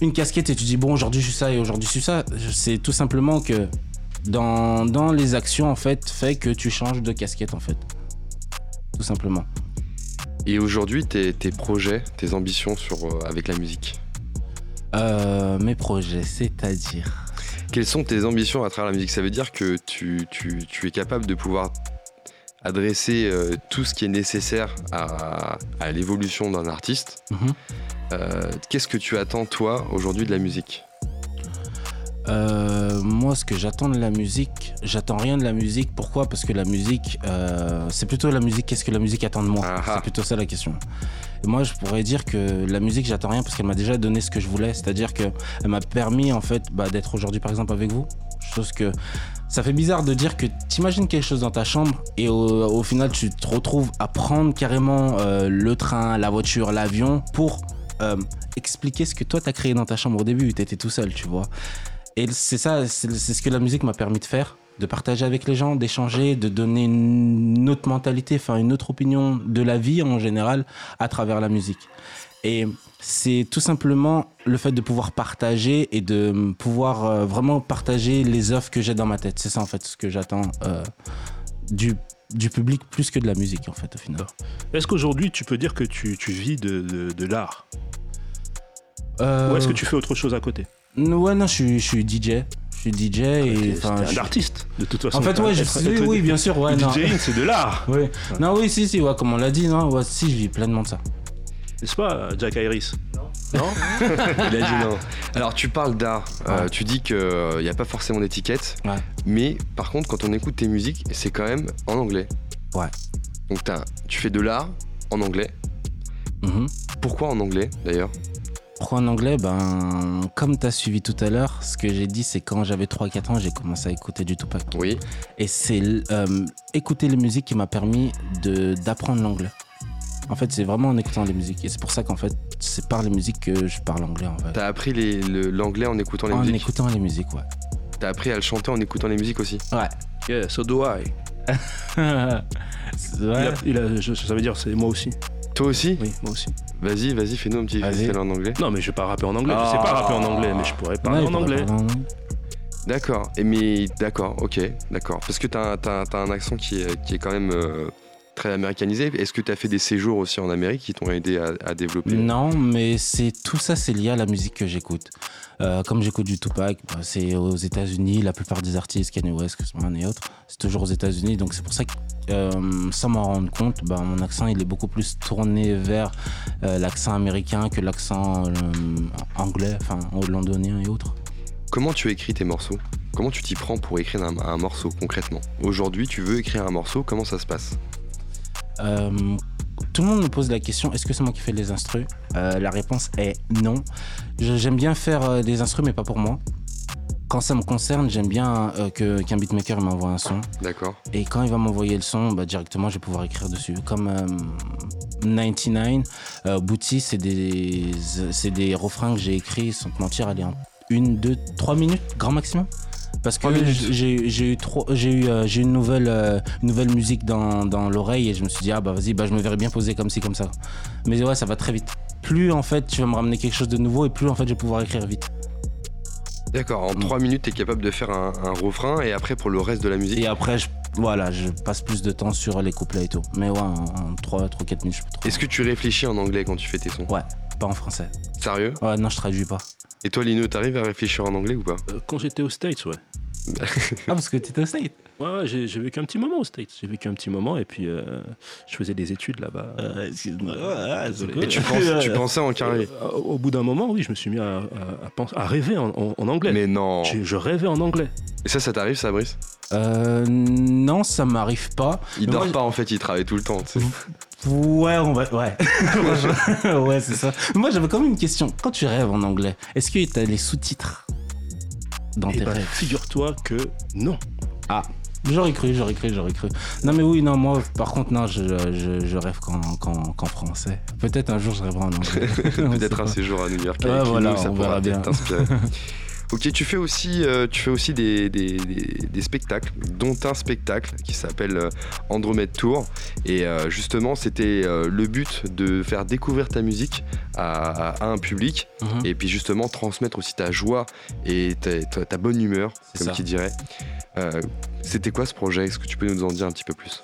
une casquette et tu dis bon aujourd'hui je suis ça et aujourd'hui je suis ça. C'est tout simplement que dans, dans les actions en fait fait que tu changes de casquette en fait. Tout simplement. Et aujourd'hui, tes, tes projets, tes ambitions sur, euh, avec la musique? Euh, mes projets, c'est-à-dire. Quelles sont tes ambitions à travers la musique? Ça veut dire que tu, tu- tu es capable de pouvoir adresser euh, tout ce qui est nécessaire à, à l'évolution d'un artiste. Mhm. Euh, Qu'est-ce que tu attends, toi, aujourd'hui de la musique? Euh, moi, ce que j'attends de la musique, j'attends rien de la musique. Pourquoi? Parce que la musique, euh, c'est plutôt la musique. Qu'est-ce que la musique attend de moi? Ah ah. C'est plutôt ça la question. Et moi, je pourrais dire que la musique, j'attends rien parce qu'elle m'a déjà donné ce que je voulais. C'est-à-dire que elle m'a permis en fait bah, d'être aujourd'hui, par exemple, avec vous. Chose que ça fait bizarre de dire que t'imagines quelque chose dans ta chambre et au, au final, tu te retrouves à prendre carrément euh, le train, la voiture, l'avion pour expliquer ce que toi t'as créé dans ta chambre au début. T'étais tout seul, tu vois. Et c'est ça, c'est ce que la musique m'a permis de faire, de partager avec les gens, d'échanger, de donner une autre mentalité, enfin une autre opinion de la vie en général à travers la musique. Et c'est tout simplement le fait de pouvoir partager et de pouvoir euh, vraiment partager les œuvres que j'ai dans ma tête. C'est ça en fait ce que j'attends euh, du, du public plus que de la musique en fait au final. Est-ce qu'aujourd'hui tu peux dire que tu, tu vis de, de- l'art? Ou est-ce que tu fais autre chose à côté? Ouais, non, je suis, je suis DJ. Je suis DJ et. T'es- enfin, je un suis- artiste, de toute façon. En fait, ouais, je Être- suis. être- Oui, bien sûr, ouais. non. DJing, c'est de l'art, [LAUGHS] Oui. Non, oui, si, si, ouais, comme on l'a dit, non, ouais, si, je vis pleinement de ça. n'est-ce pas, Jack Iris? Non [LAUGHS] Il a dit non. Alors, tu parles d'art. euh, Ouais. tu dis qu'il n'y a pas forcément d'étiquette. Ouais. Mais par contre, quand on écoute tes musiques, c'est quand même en anglais. Ouais. Donc, t'as- tu fais de l'art en anglais. Mhm. Pourquoi en anglais, d'ailleurs? Pourquoi en anglais? Ben, comme tu as suivi tout à l'heure, ce que j'ai dit, c'est quand j'avais 3-4 ans, j'ai commencé à écouter du Tupac. Oui. Et c'est euh, écouter les musiques qui m'a permis de- d'apprendre l'anglais. En fait, c'est vraiment en écoutant les musiques. Et c'est pour ça qu'en fait, c'est par les musiques que je parle anglais, en fait. T'as appris le- l'anglais en écoutant les En musiques? écoutant les musiques, ouais. T'as appris à le chanter en écoutant les musiques aussi? Ouais. Yeah, so do I. [LAUGHS] C'est Il vrai. a- il a- je- ça veut dire, c'est moi aussi. Toi aussi Oui, moi aussi. Vas-y, vas-y, fais-nous un petit freestyle en anglais. Non, mais je vais pas rapper en anglais. Je Ah. sais pas rapper en anglais, mais je pourrais parler Ouais, en il pourrait anglais. parler en anglais. D'accord. Et mais d'accord, ok, d'accord. Parce que t'as t'as un accent qui est, qui est quand même euh, très américanisé. Est-ce que tu as fait des séjours aussi en Amérique qui t'ont aidé à, à développer? Non, mais c'est tout ça, c'est lié à la musique que j'écoute. Euh, comme j'écoute du Tupac, bah, c'est aux États-Unis. La plupart des artistes, Kanye West, Chris Brown et autres, c'est toujours aux États-Unis. Donc c'est pour ça que, euh, sans m'en rendre compte, bah, mon accent il est beaucoup plus tourné vers euh, l'accent américain que l'accent euh, anglais, enfin londonien et autres. Comment tu écris tes morceaux? Comment tu t'y prends pour écrire un, un morceau concrètement? Aujourd'hui, tu veux écrire un morceau, comment ça se passe? Euh, tout le monde me pose la question est-ce que c'est moi qui fais les instrus? Euh, La réponse est non. J'aime bien faire euh, des instrus, mais pas pour moi. Quand ça me concerne, j'aime bien euh, que- qu'un beatmaker m'envoie un son. D'accord. Et quand il va m'envoyer le son, bah, directement, je vais pouvoir écrire dessus. Comme euh, 99, euh, Booty, c'est des, c'est des refrains que j'ai écrits, sans te mentir, allez, en une, deux, trois minutes, grand maximum. Parce que j'ai eu, trop, j'ai eu, euh, j'ai une, nouvelle, euh, une nouvelle musique dans, dans l'oreille et je me suis dit, ah bah vas-y, bah, je me verrais bien poser comme ci, comme ça. Mais ouais, ça va très vite. Plus en fait, tu vas me ramener quelque chose de nouveau et plus en fait, je vais pouvoir écrire vite. D'accord, en Mm. 3 minutes, tu es capable de faire un, un refrain et après pour le reste de la musique? Et après, je, voilà, je passe plus de temps sur les couplets et tout. Mais ouais, en, en 3, 3, 4 minutes, je peux trop. Est-ce que tu réfléchis en anglais quand tu fais tes sons? Ouais, pas en français. Sérieux? Ouais, non, je traduis pas. Et toi, Lino, t'arrives à réfléchir en anglais ou pas Euh, Quand j'étais aux States, ouais. [LAUGHS] Ah, parce que t'étais au State Ouais, ouais, j'ai j'ai vécu un petit moment aux States. J'ai vécu un petit moment et puis euh, je faisais des études là-bas. Excuse-moi. désolé. Et tu, penses, tu pensais en carré Euh, au bout d'un moment, oui, je me suis mis à, à- à penser- à rêver en, en- en anglais. Mais non Je, je rêvais en anglais. Et ça, ça t'arrive, ça, Brice Euh, non, ça m'arrive pas. Il Mais dort moi, pas en fait, il travaille tout le temps. Ouais, on va. Ouais. [LAUGHS] Ouais, c'est ça. Moi, j'avais quand même une question. Quand tu rêves en anglais, est-ce que t'as les sous-titres dans Et tes bah, rêves? figure-toi que non. J'aurais cru, j'aurais cru, j'aurais cru. Non, mais oui, non, moi, par contre, non, je, je, je rêve qu'en français. Peut-être un jour, je rêverai en anglais. [LAUGHS] Peut-être un séjour à New York Ouais, avec voilà, ça on pourra bien. t'inspirer. [LAUGHS] ok, tu fais aussi, euh, tu fais aussi des, des- des- des spectacles, dont un spectacle qui s'appelle euh, Andromède Tour. Et euh, justement, c'était euh, le but de faire découvrir ta musique à, à un public Mhm. et puis justement transmettre aussi ta joie et ta, ta- ta bonne humeur, comme qui dirait. C'était quoi ce projet? Est-ce que tu peux nous en dire un petit peu plus?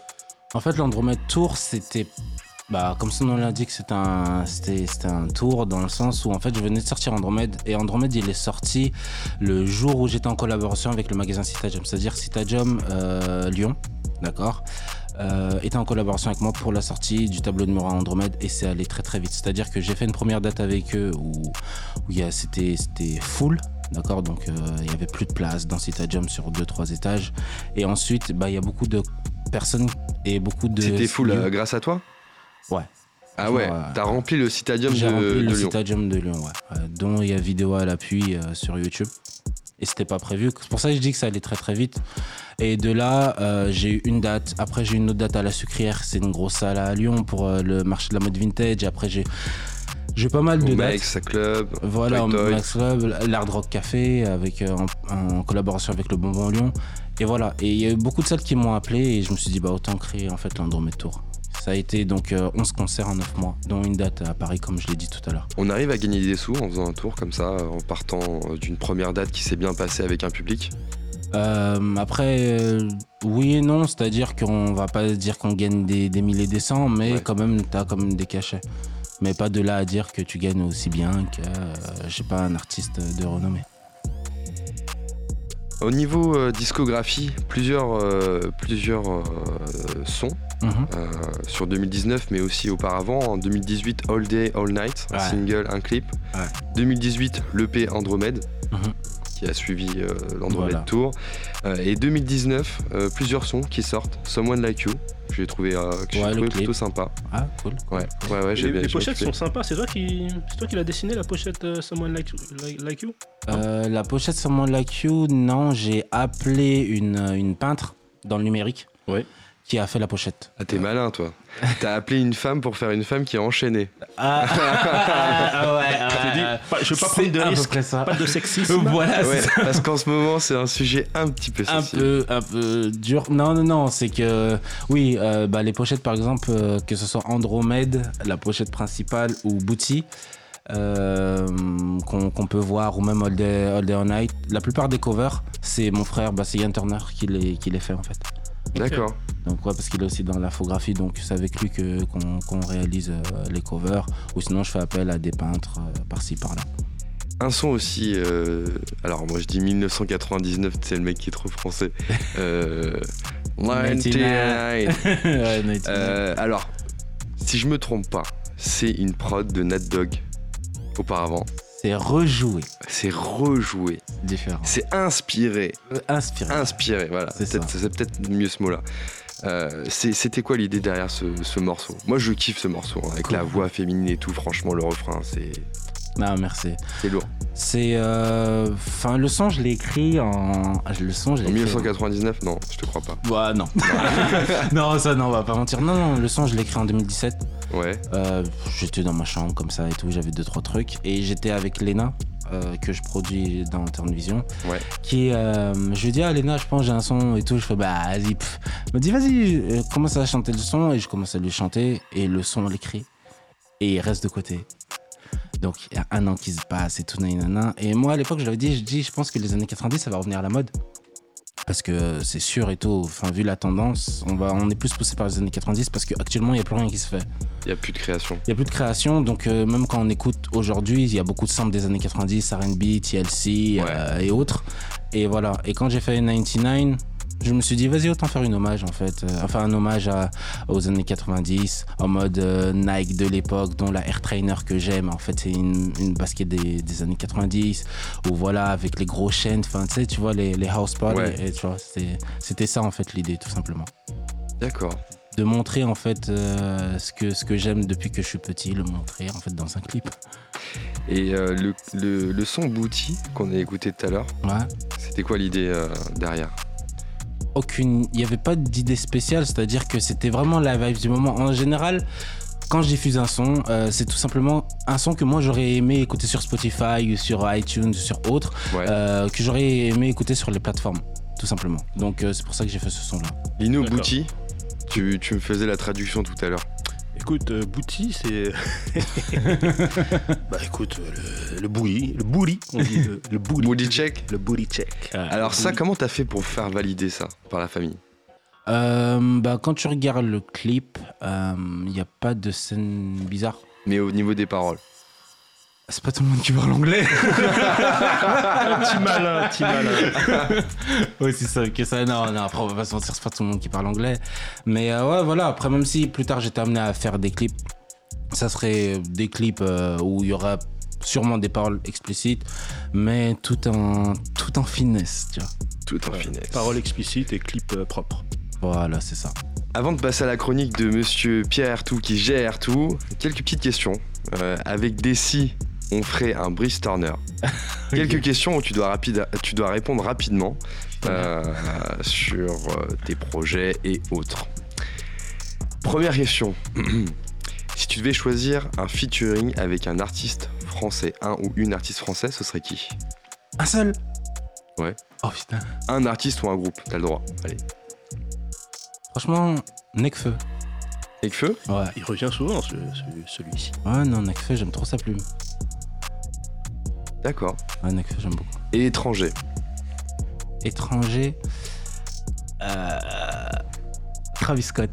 En fait, l'Andromède Tour, c'était. Bah, comme son nom l'indique, c'est un, c'était, un tour dans le sens où en fait je venais de sortir Andromède et Andromède il est sorti le jour où j'étais en collaboration avec le magasin Citadium, c'est-à-dire Citadium euh, Lyon, d'accord euh, était en collaboration avec moi pour la sortie du tableau numéro 1 Andromède et c'est allé très très vite. C'est-à-dire que j'ai fait une première date avec eux où, c'était, full, d'accord Donc euh, il y avait plus de place dans Citadium sur 2-3 étages. Et ensuite, bah, il y a beaucoup de personnes et beaucoup de. C'était full euh, grâce à toi? Ouais. Ah ouais, Ouais. t'as rempli le Citadium de, J'ai rempli de le Lyon. Citadium de Lyon, ouais. Euh, dont il y a vidéo à l'appui euh, sur YouTube. Et c'était pas prévu. C'est pour ça que je dis que ça allait très très vite. Et de là, euh, j'ai eu une date. Après, j'ai eu une autre date à la Sucrière. C'est une grosse salle à Lyon pour euh, le marché de la mode vintage. Après, j'ai j'ai pas mal de dates. Max Club. Voilà. Max Club, l'Hard Rock Café, avec, euh, en, en collaboration avec le Bonbon Lyon. Et voilà, et il y a eu beaucoup de salles qui m'ont appelé et je me suis dit, bah autant créer en fait l'Andromède Tour. Ça a été donc euh, 11 concerts en 9 mois, dont une date à Paris, comme je l'ai dit tout à l'heure. On arrive à gagner des sous en faisant un tour comme ça, en partant euh, d'une première date qui s'est bien passée avec un public? Euh, après, euh, oui et non, c'est-à-dire qu'on va pas dire qu'on gagne des, des milliers des cents, mais Ouais. quand même, t'as quand même des cachets. Mais pas de là à dire que tu gagnes aussi bien que, euh, je sais pas, un artiste de renommée. Au niveau euh, discographie, plusieurs, euh, plusieurs euh, sons Mhm. sur 2019, mais aussi auparavant. En 2018, All Day, All Night, un single, un clip. Ouais. 2018, l'EP Andromède, Mhm. Qui a suivi euh, l'Andromède Voilà. Tour. Euh, et 2019, euh, plusieurs sons qui sortent. Someone Like You, que j'ai trouvé, euh, que Ouais, trouvé plutôt sympa. Ah, cool. Ouais, ouais, ouais, j'ai les bien les pochettes sont sympas. C'est toi qui, c'est toi qui l'as dessiné la pochette euh, Someone Like, like, Like You? Euh, la pochette Someone Like You, non, j'ai appelé une, une peintre dans le numérique Ouais. Qui a fait la pochette. Ah, t'es malin, toi. [LAUGHS] T'as appelé une femme pour faire une femme qui a enchaîné. Ah, ouais, [LAUGHS] T'es dit, pas- je veux pas prendre de risque, ça. pas de sexisme. [LAUGHS] Voilà, Ouais, parce qu'en ce moment, c'est un sujet un petit peu un sensible. peu, un peu dur. Non, non, non, c'est que, oui, euh, bah, les pochettes, par exemple, euh, que ce soit Andromède, la pochette principale, ou Booty, euh, qu'on peut voir, ou même All Day, All Day All Night, la plupart des covers, c'est mon frère, bah, c'est Yann Turner qui les, qui les fait, en fait. D'accord. Donc ouais, parce qu'il est aussi dans l'infographie, donc c'est avec lui que qu'on qu'on réalise euh, les covers. Ou sinon, je fais appel à des peintres euh, par-ci par-là. Un son aussi, euh, alors moi je dis 1999, c'est le mec qui est trop français. [LAUGHS] Euh, 99. [LAUGHS] Ouais, Night Euh, alors, si je me trompe pas, c'est une prod de Nat Dog auparavant. C'est rejoué, C'est rejoué, différent. c'est inspiré, Inspiré. inspiré, voilà. C'est Peut-être- ça. C'est peut-être mieux ce mot-là. Euh, C'était quoi l'idée derrière ce, ce morceau? Moi je kiffe ce morceau, hein, avec Cool. la voix féminine et tout, franchement le refrain c'est Non, merci. c'est lourd. C'est. euh, Enfin, le son, je l'ai écrit en. ah, Le son, je En l'ai écrit. 1999, non, je te crois pas. Ouais, non. [LAUGHS] non, ça, non, on va pas mentir. Non, non, le son, je l'ai écrit en 2017. Ouais, Euh, j'étais dans ma chambre comme ça et tout, j'avais deux trois trucs et j'étais avec Lena euh, que je produis dans Turn Vision. Ouais. qui euh, je lui dis ah je pense j'ai un son et tout. Je fais bah vas-y elle me dit vas-y euh, commence à chanter le son. Et je commence à lui chanter. Et le son on l'écrit. Et il reste de côté. Donc il y a un an qui se passe et tout nanana. et moi à l'époque je l'avais dit je dis je pense que les années 90 ça va revenir à la mode parce que c'est sûr et tout enfin vu la tendance on va on est plus poussé par les années 90 parce qu'actuellement il y a plus rien qui se fait il y a plus de création. il n'y a plus de création, donc euh, même quand on écoute aujourd'hui, il y a beaucoup de samples des années 90, RB, TLC euh, et autres. Et voilà. Et quand j'ai fait 99, je me suis dit, vas-y, autant faire une hommage en fait. Euh, enfin, un hommage à- aux années 90, en mode euh, Nike de l'époque, dont la Air Trainer que j'aime. En fait, c'est une, une basket des, des années 90, où voilà, avec les gros chaînes, enfin, tu sais, tu vois, les, les house. Ouais. Et, tu vois, c'était- c'était ça en fait l'idée, tout simplement D'accord. de montrer en fait euh, ce que, ce que j'aime depuis que je suis petit, le montrer en fait dans un clip. Et le, le, le son Booty qu'on a écouté tout à l'heure, Ouais. c'était quoi l'idée derrière? Aucune, il n'y avait pas d'idée spéciale, c'est-à-dire que c'était vraiment la vibe du moment. En général, quand je diffuse un son, euh, c'est tout simplement un son que moi j'aurais aimé écouter sur Spotify ou sur iTunes ou sur autre, Ouais. euh, que j'aurais aimé écouter sur les plateformes, tout simplement. Donc euh, c'est pour ça que j'ai fait ce son-là. Lino tu, tu me faisais la traduction tout à l'heure. Écoute, euh, Bouti, c'est. [LAUGHS] [LAUGHS] bah écoute, euh, le, le booty, le booty, on dit le, le booty. Booty check Le booty check. Alors ça, comment t'as fait pour faire valider ça par la famille Euh, bah, quand tu regardes le clip, il n'y a pas de scène bizarre. Mais au niveau des paroles. C'est pas tout le monde qui parle anglais. petit malin, petit malin. [LAUGHS] oui, c'est ça, que ça. Non, non, après, on va pas se mentir, c'est pas tout le monde qui parle anglais. Mais euh, ouais, voilà, après, même si plus tard j'étais amené à faire des clips, ça serait des clips euh, où il y aura sûrement des paroles explicites, mais tout en, tout en finesse, tu vois. Tout en finesse. Parole explicite et clip euh, propre. Voilà, c'est ça. Avant de passer à la chronique de monsieur Pierre Ertou qui gère tout, quelques petites questions. Euh, avec Dessy, on ferait un Brice Turner. [LAUGHS] Quelques questions où tu dois, rapide, tu dois répondre rapidement euh, sur euh, tes projets et autres. Première question. [CLEARS THROAT] si tu devais choisir un featuring avec un artiste français, un ou une artiste française, ce serait qui? Un seul? Ouais. Oh putain. Un artiste ou un groupe T'as le droit. Allez. Franchement, Necfeu. Avec feu Ouais. Il revient souvent, ce- ce- celui-ci. Ouais, non, Necfeu, j'aime trop sa plume. D'accord. Ouais, Necfeu, j'aime beaucoup. Et étranger Étranger. Euh... Travis Scott.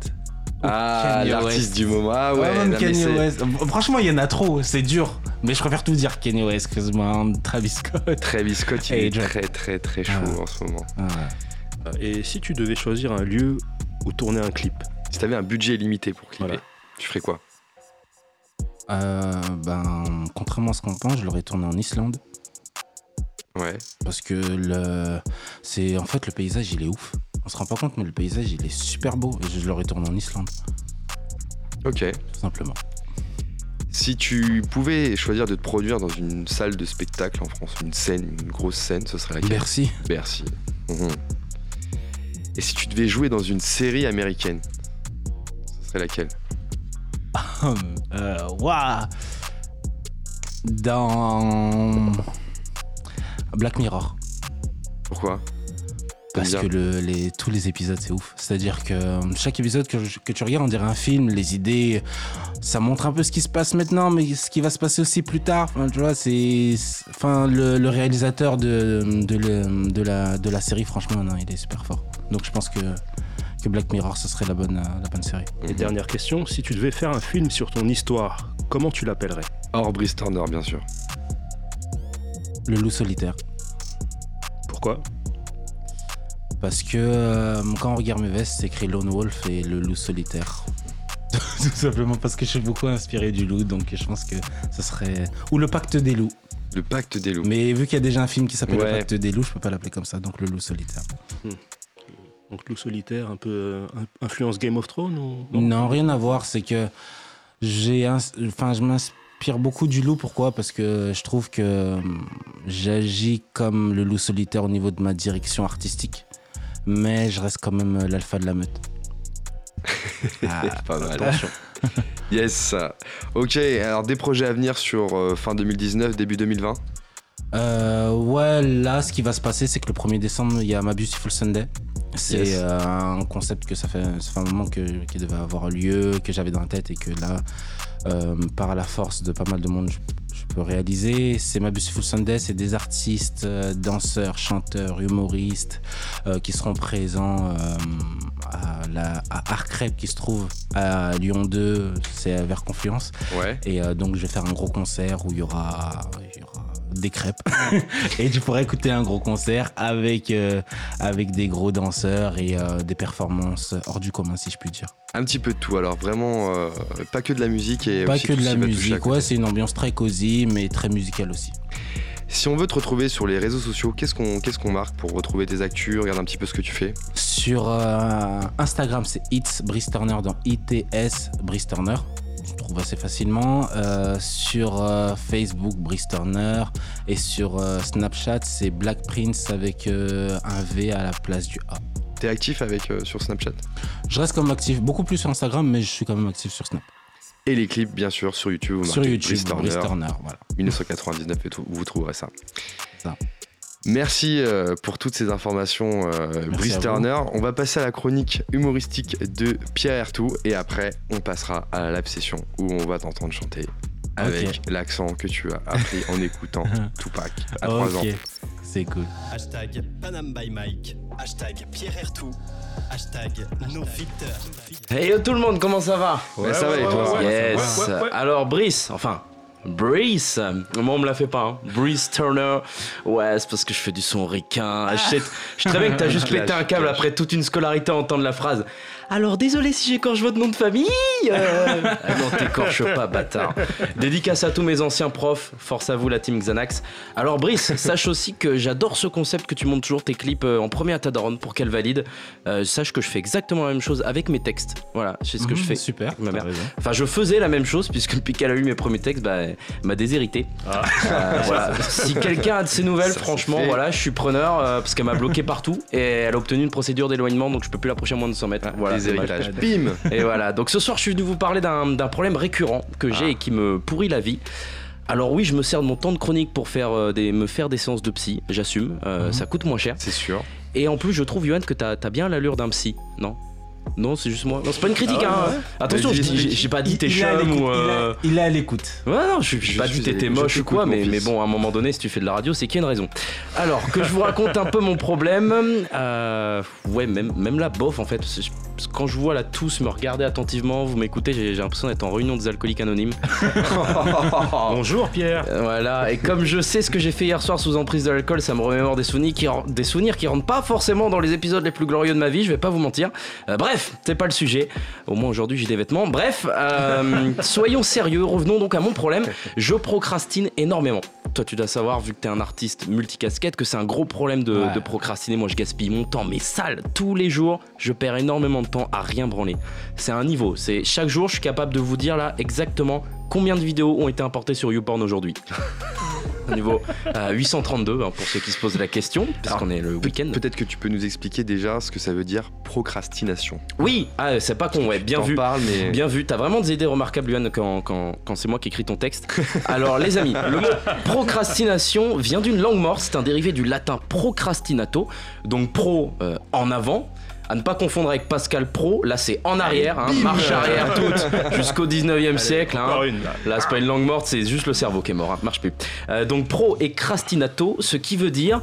Ah, l'artiste West. du moment. Ah Ouais, ouais, même non, mais Kanye West. Franchement, il y en a trop, c'est dur. Mais je préfère tout dire Kanye West, excuse-moi, Travis Scott. Travis Scott, il Et est très très très chaud Ah. en ce moment. Ah. Et si tu devais choisir un lieu où tourner un clip? Si t'avais un budget limité pour clipper, Voilà. tu ferais quoi? Euh, ben, contrairement à ce qu'on pense, je l'aurais tourné en Islande. Ouais. Parce que le, c'est en fait le paysage il est ouf. On se rend pas compte, mais le paysage il est super beau. Et je l'aurais tourné en Islande, Ok. tout simplement. Si tu pouvais choisir de te produire dans une salle de spectacle en France, une scène, une grosse scène, ce serait laquelle? Merci. Bercy. Mhm. Et si tu devais jouer dans une série américaine, ce serait laquelle? Euh. Dans Black Mirror. Pourquoi? Parce que bien le- les, tous les épisodes, c'est ouf. C'est-à-dire que euh, chaque épisode que, tu regardes, on dirait un film. Les idées, ça montre un peu ce qui se passe maintenant, mais ce qui va se passer aussi plus tard. Enfin, tu vois, c'est. Enfin, le, le réalisateur de, de, le- de la, de la série, franchement, non, il est super fort. Donc je pense que que Black Mirror, ce serait la bonne, euh, la bonne série. Et dernière question, si tu devais faire un film sur ton histoire, comment tu l'appellerais? Hors Brice Turner, bien sûr. Le loup solitaire. Pourquoi? Parce que euh, quand on regarde mes vestes, c'est écrit Lone Wolf et le loup solitaire. [LAUGHS] Tout simplement parce que je suis beaucoup inspiré du loup, donc je pense que ce serait. Ou le pacte des loups. Le pacte des loups. Mais vu qu'il y a déjà un film qui s'appelle Ouais. Le pacte des loups, je peux pas l'appeler comme ça, donc le loup solitaire. Donc loup solitaire, un peu euh, in- influence Game of Thrones ou Non, rien à voir. C'est que j'ai, enfin, je m'inspire beaucoup du loup. Pourquoi? Parce que je trouve que hum, j'agis comme le loup solitaire au niveau de ma direction artistique, mais je reste quand même euh, l'alpha de la meute. [LAUGHS] Ah, Pas mal. [LAUGHS] Yes. Ok, alors des projets à venir sur euh, fin 2019, début 2020 Euh, ouais, là, ce qui va se passer, c'est que le 1er décembre, il y a ma Beautiful Sunday. C'est Yes. euh, un concept que ça fait, ça fait un moment que, qui devait avoir lieu, que j'avais dans la tête et que là, euh, par la force de pas mal de monde, je, je peux réaliser. C'est ma Beautiful Sunday, c'est des artistes, euh, danseurs, chanteurs, humoristes euh, qui seront présents euh, à, la, à Arcrep qui se trouve à Lyon 2, c'est vers Confluence. Ouais. Et euh, donc, je vais faire un gros concert où il y aura des crêpes. [LAUGHS] et tu pourras écouter un gros concert avec, euh, avec des gros danseurs et euh, des performances hors du commun, si je puis dire. Un petit peu de tout, alors vraiment euh, pas que de la musique et Pas aussi que de la musique, ouais, c'est une ambiance très cosy, mais très musicale aussi. Si on veut te retrouver sur les réseaux sociaux, qu'est-ce qu'on qu'est-ce qu'on marque pour retrouver tes actus, regarder un petit peu ce que tu fais Sur euh, Instagram, c'est It's Brice Turner dans ITS Brice Turner. On trouve assez facilement. Euh, sur euh, Facebook, Brice Turner. Et sur euh, Snapchat, c'est Black Prince avec un V à la place du A. T'es actif avec sur Snapchat? Je reste comme actif, beaucoup plus sur Instagram, mais je suis quand même actif sur Snap. Et les clips, bien sûr, sur YouTube. vous sur YouTube, Brice Brice Turner, Turner, voilà. 1999 et tout, vous trouverez ça. Ça. Merci euh, pour toutes ces informations, euh, Brice. Turner. On va passer à la chronique humoristique de Pierre Ertou et après, on passera à la session où on va t'entendre chanter avec l'accent que tu as appris en [LAUGHS] écoutant Tupac à 3 ans. Ok, c'est cool. Hashtag Panam by Mike. Hashtag Pierre Ertou. Hashtag No Filter. Hey yo tout le monde, comment ça va? Ouais, ça va et toi? Yes. ouais, ouais, ouais. Alors Brice, enfin Brice, moi on me la fait pas, hein. Brice Turner. Ouais, c'est parce que je fais du son ricain. Je sais, je sais très bien que t'as juste pété un câble après toute une scolarité à entendre la phrase. Alors désolé si j'écorche votre nom de famille. euh. [LAUGHS] Ah non, t'écorches pas, bâtard. Dédicace à tous mes anciens profs. Force à vous la team Xanax. Alors Brice, [LAUGHS] sache aussi que j'adore ce concept que tu montes toujours tes clips euh, en premier à ta daronne pour qu'elle valide. Euh, sache que je fais exactement la même chose avec mes textes. Voilà, c'est ce que je Mhm, fais. Super, Ma mère. Enfin, je faisais la même chose puisque depuis qu'elle a eu mes premiers textes, bah, m'a déshérité. Euh, [LAUGHS] voilà. Si quelqu'un a de ces nouvelles, Ça, franchement, voilà, je suis preneur euh, parce qu'elle m'a bloqué partout et elle a obtenu une procédure d'éloignement donc je peux plus l'approcher à moins de 100 mètres. voilà, c'est dommage. héritages. Bim Et voilà, donc ce soir, je suis venu vous parler d'un problème récurrent que j'ai et qui me pourrit la vie. Alors oui, je me sers de mon temps de chronique pour faire euh, des, me faire des séances de psy, j'assume, euh, ça coûte moins cher. C'est sûr. Et en plus, je trouve, Johan, que t'as as bien l'allure d'un psy, non? Non, c'est juste moi. Non, c'est pas une critique, Ah hein. Attention, j'ai pas dit t'es chum l'écoute, ou... il est- euh, Il est à l'écoute. Ouais, non, j'ai pas dit t'étais moche ou quoi, mais, bon, à un moment donné, si tu fais de la radio, c'est qu'il y a une raison. Alors, que je vous raconte un peu mon problème, euh, ouais, même, même là, bof, en fait, quand je vois là tous me regarder attentivement, vous m'écoutez, j'ai l'impression d'être en réunion des alcooliques anonymes. [LAUGHS] Bonjour Pierre. Euh, Voilà, et comme je sais ce que j'ai fait hier soir sous emprise de l'alcool, ça me remémore des souvenirs qui, des souvenirs qui rentrent pas forcément dans les épisodes les plus glorieux de ma vie, je vais pas vous mentir. Euh, bref, c'est pas le sujet. Au moins aujourd'hui j'ai des vêtements. Bref, euh, [LAUGHS] soyons sérieux, revenons donc à mon problème. Je procrastine énormément. Toi tu dois savoir, vu que t'es un artiste multicasquette, que c'est un gros problème de, Ouais. de procrastiner. Moi je gaspille mon temps, mais sale, tous les jours, je perds énormément de temps à rien branler. C'est un niveau, c'est chaque jour je suis capable de vous dire là exactement combien de vidéos ont été importées sur YouPorn aujourd'hui. [LAUGHS] Au niveau euh, 832, hein, pour ceux qui se posent la question, parce qu'on est le week-end. Peut-être que tu peux nous expliquer déjà ce que ça veut dire procrastination. Oui, ah, c'est pas con, ouais, bien vu. parles, mais Bien vu, t'as vraiment des idées remarquables, quand, quand, quand c'est moi qui écris ton texte. Alors, les amis, le mot [LAUGHS] procrastination vient d'une langue morte, c'est un dérivé du latin procrastinato, donc pro euh, en avant, À ne pas confondre avec Pascal Pro, là c'est en arrière, hein, marche arrière [LAUGHS] toute jusqu'au 19e siècle. hein. Encore une là. Là, c'est pas une langue morte, c'est juste le cerveau qui est mort, hein, marche plus. Euh, donc pro et crastinato, ce qui veut dire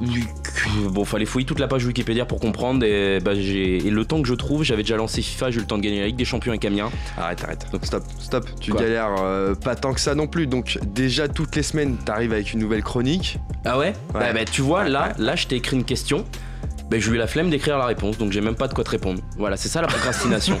que- bon, fallait fouiller toute la page Wikipédia pour comprendre. Et, bah, j'ai- et le temps que je trouve, j'avais déjà lancé FIFA, j'ai eu le temps de gagner la Ligue des Champions avec Amiens. Arrête, arrête. stop, stop. Tu Quoi galères euh, pas tant que ça non plus. Donc, déjà, toutes les semaines, t'arrives avec une nouvelle chronique. Ah ouais, Ouais. Bah, bah, Tu vois, là, là, je t'ai écrit une question. Ben, j'ai eu la flemme d'écrire la réponse, donc j'ai même pas de quoi te répondre. Voilà, c'est ça la procrastination.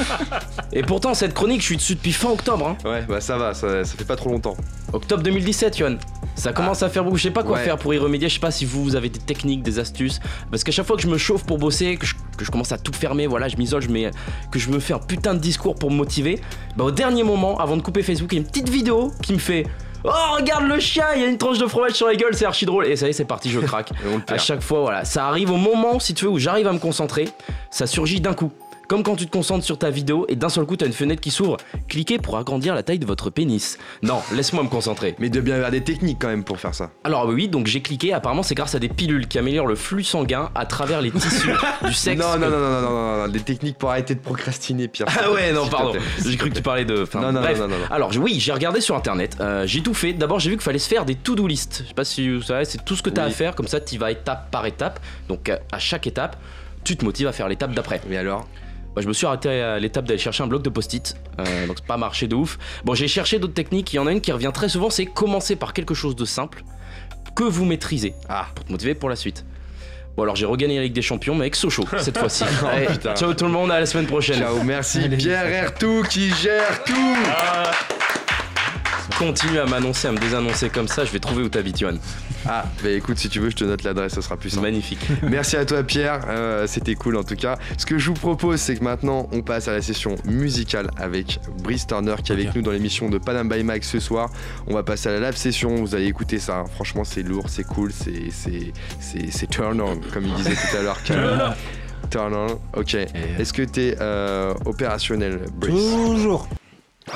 [LAUGHS] et pourtant, cette chronique, je suis dessus depuis fin octobre. hein. Ouais, bah ça va, ça, ça fait pas trop longtemps. Octobre 2017, Yohan. Ça commence à faire beaucoup. Je sais pas quoi Ouais. faire pour y remédier. Je sais pas si vous, vous avez des techniques, des astuces. Parce qu'à chaque fois que je me chauffe pour bosser, que je, que je commence à tout fermer, voilà, je m'isole, je mets, que je me fais un putain de discours pour me motiver, bah au dernier moment, avant de couper Facebook, il y a une petite vidéo qui me fait. Oh, regarde le chien, il y a une tranche de fromage sur la gueule, c'est archi drôle. Et ça y est, c'est parti, je craque. À chaque fois, voilà. Ça arrive au moment, si tu veux, où j'arrive à me concentrer, ça surgit d'un coup. Comme quand tu te concentres sur ta vidéo et d'un seul coup, t'as une fenêtre qui s'ouvre. Cliquez pour agrandir la taille de votre pénis. Non, laisse-moi me concentrer. Mais de bien avoir des techniques quand même pour faire ça. Alors oui, donc j'ai cliqué. Apparemment, c'est grâce à des pilules qui améliorent le flux sanguin à travers les tissus [LAUGHS] du sexe. Non, non, non, non, non, non, non, non, des techniques pour arrêter de procrastiner, Pierre. Ah ouais, non, pardon. J'ai cru que tu parlais de. enfin, Non, non, bref. non, non, non. Alors oui, j'ai regardé sur internet. euh, j'ai tout fait. D'abord, j'ai vu qu'il fallait se faire des to-do list. Je sais pas si vous savez, c'est tout ce que tu as Oui. à faire. Comme ça, tu vas étape par étape. Donc euh, à chaque étape, tu te motives à faire l'étape d'après. Mais alors? Bah, je me suis arrêté à l'étape d'aller chercher un bloc de post-it, euh, donc c'est pas marché de ouf. Bon, j'ai cherché d'autres techniques, il y en a une qui revient très souvent, c'est commencer par quelque chose de simple que vous maîtrisez Ah. pour te motiver pour la suite. Bon, alors j'ai regagné la Ligue des Champions, mais avec Sochaux [LAUGHS] cette fois-ci. Allez, Oh, putain. ciao tout le monde, à la semaine prochaine. Ciao, merci Pierre Ertou qui gère tout Continue à m'annoncer, à me désannoncer comme ça, je vais trouver où t'habites, Johan. Ah, bah écoute, si tu veux, je te note l'adresse, ça sera plus simple. magnifique. [LAUGHS] Merci à toi Pierre, euh, c'était cool en tout cas. Ce que je vous propose, c'est que maintenant on passe à la session musicale avec Brice Turner qui est avec nous dans l'émission de Panam by Mike ce soir. On va passer à la live session, vous allez écouter ça. hein. Franchement, c'est lourd, c'est cool, c'est c'est c'est c'est turn on comme il disait tout à l'heure. Turn on. Turn on. Ok. Est-ce que t'es euh, opérationnel, Brice? Toujours.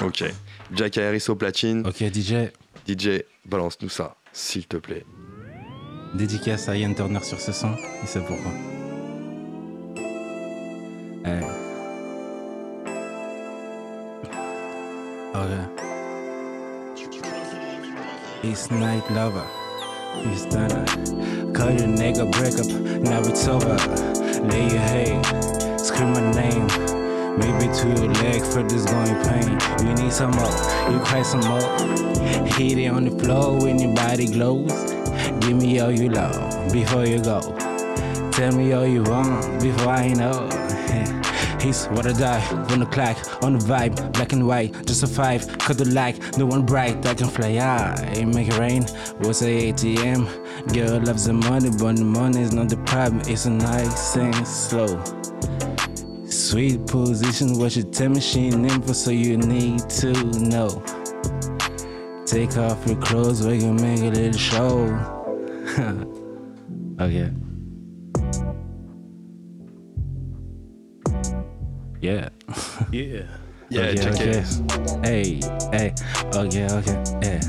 Ok. Jack Harris au platine. Ok, DJ. DJ, balance-nous ça, s'il te plaît. Dédicace à Ian Turner sur ce son, il sait pourquoi. Hey. Ok. East night lover. East night. Call your nigga break up, now it's over. Lay your head, scream my name. Maybe to your leg for this going pain. You need some more, you cry some more. Hit it on the floor when your body glows. Give me all you love before you go. Tell me all you want before I know. [LAUGHS] He's what I die on the clock, on the vibe, black and white, just a five, cut the light, no one bright, I can fly high, make it rain. What's a ATM? Girl loves the money, but the money is not the problem, it's a nice and slow. Sweet position, what you tell me she ain't info, so you need to know. Take off your clothes, we can make a little show. [LAUGHS] okay. Yeah. Yeah. [LAUGHS] Yeah, okay, Jack okay. Harris. Hey, hey. Okay, okay. Yeah.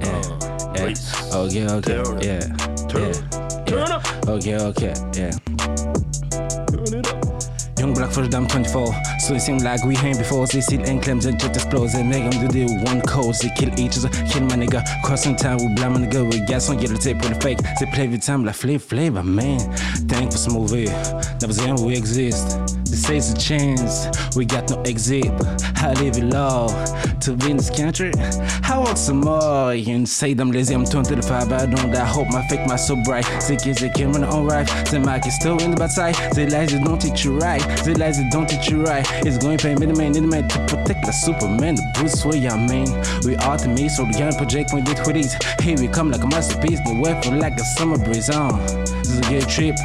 Yeah. yeah. Reese. Okay, okay. Turn Yeah. Turn yeah. Turn up. Okay, okay. Yeah. Young black first damn 24 So it seem like we ain't before They see and claims and just explode They make them do the one code They kill each other, kill my nigga. Crossing time, we blind nigga. We got some yellow tape with the fake. They play with time like flip flavor, man. Thank for some movie Never saying we exist This is a chance We got no exit. I live it low To be in this country? I want some more. You say them lazy I'm turned to the fire But I don't I hope my fake my so bright. They kids they came on right. They mic is still in the bad side They lies they don't teach you right. They lies they don't teach you right. It's going pay me the man, the man to protect the Superman, the Bruce Wayne, I mean. We are to me, so the young project when did hoodies. Here we come like a masterpiece, the weapon like a summer breeze on. This is a good trip,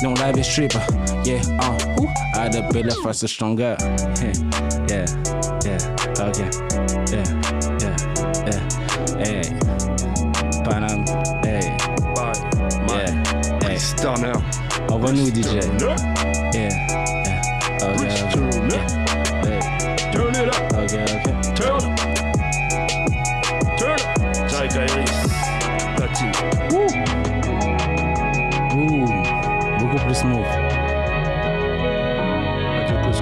don't live is stripper. Yeah, uh, whoo, I the faster, stronger. Yeah, yeah, yeah, okay, yeah, yeah, yeah, hey, Panam, hey, yeah, hey. Turner. Envoie-nous DJ. Yeah, yeah, okay, up. hey, Turn it up. okay, okay. Turn up. Turn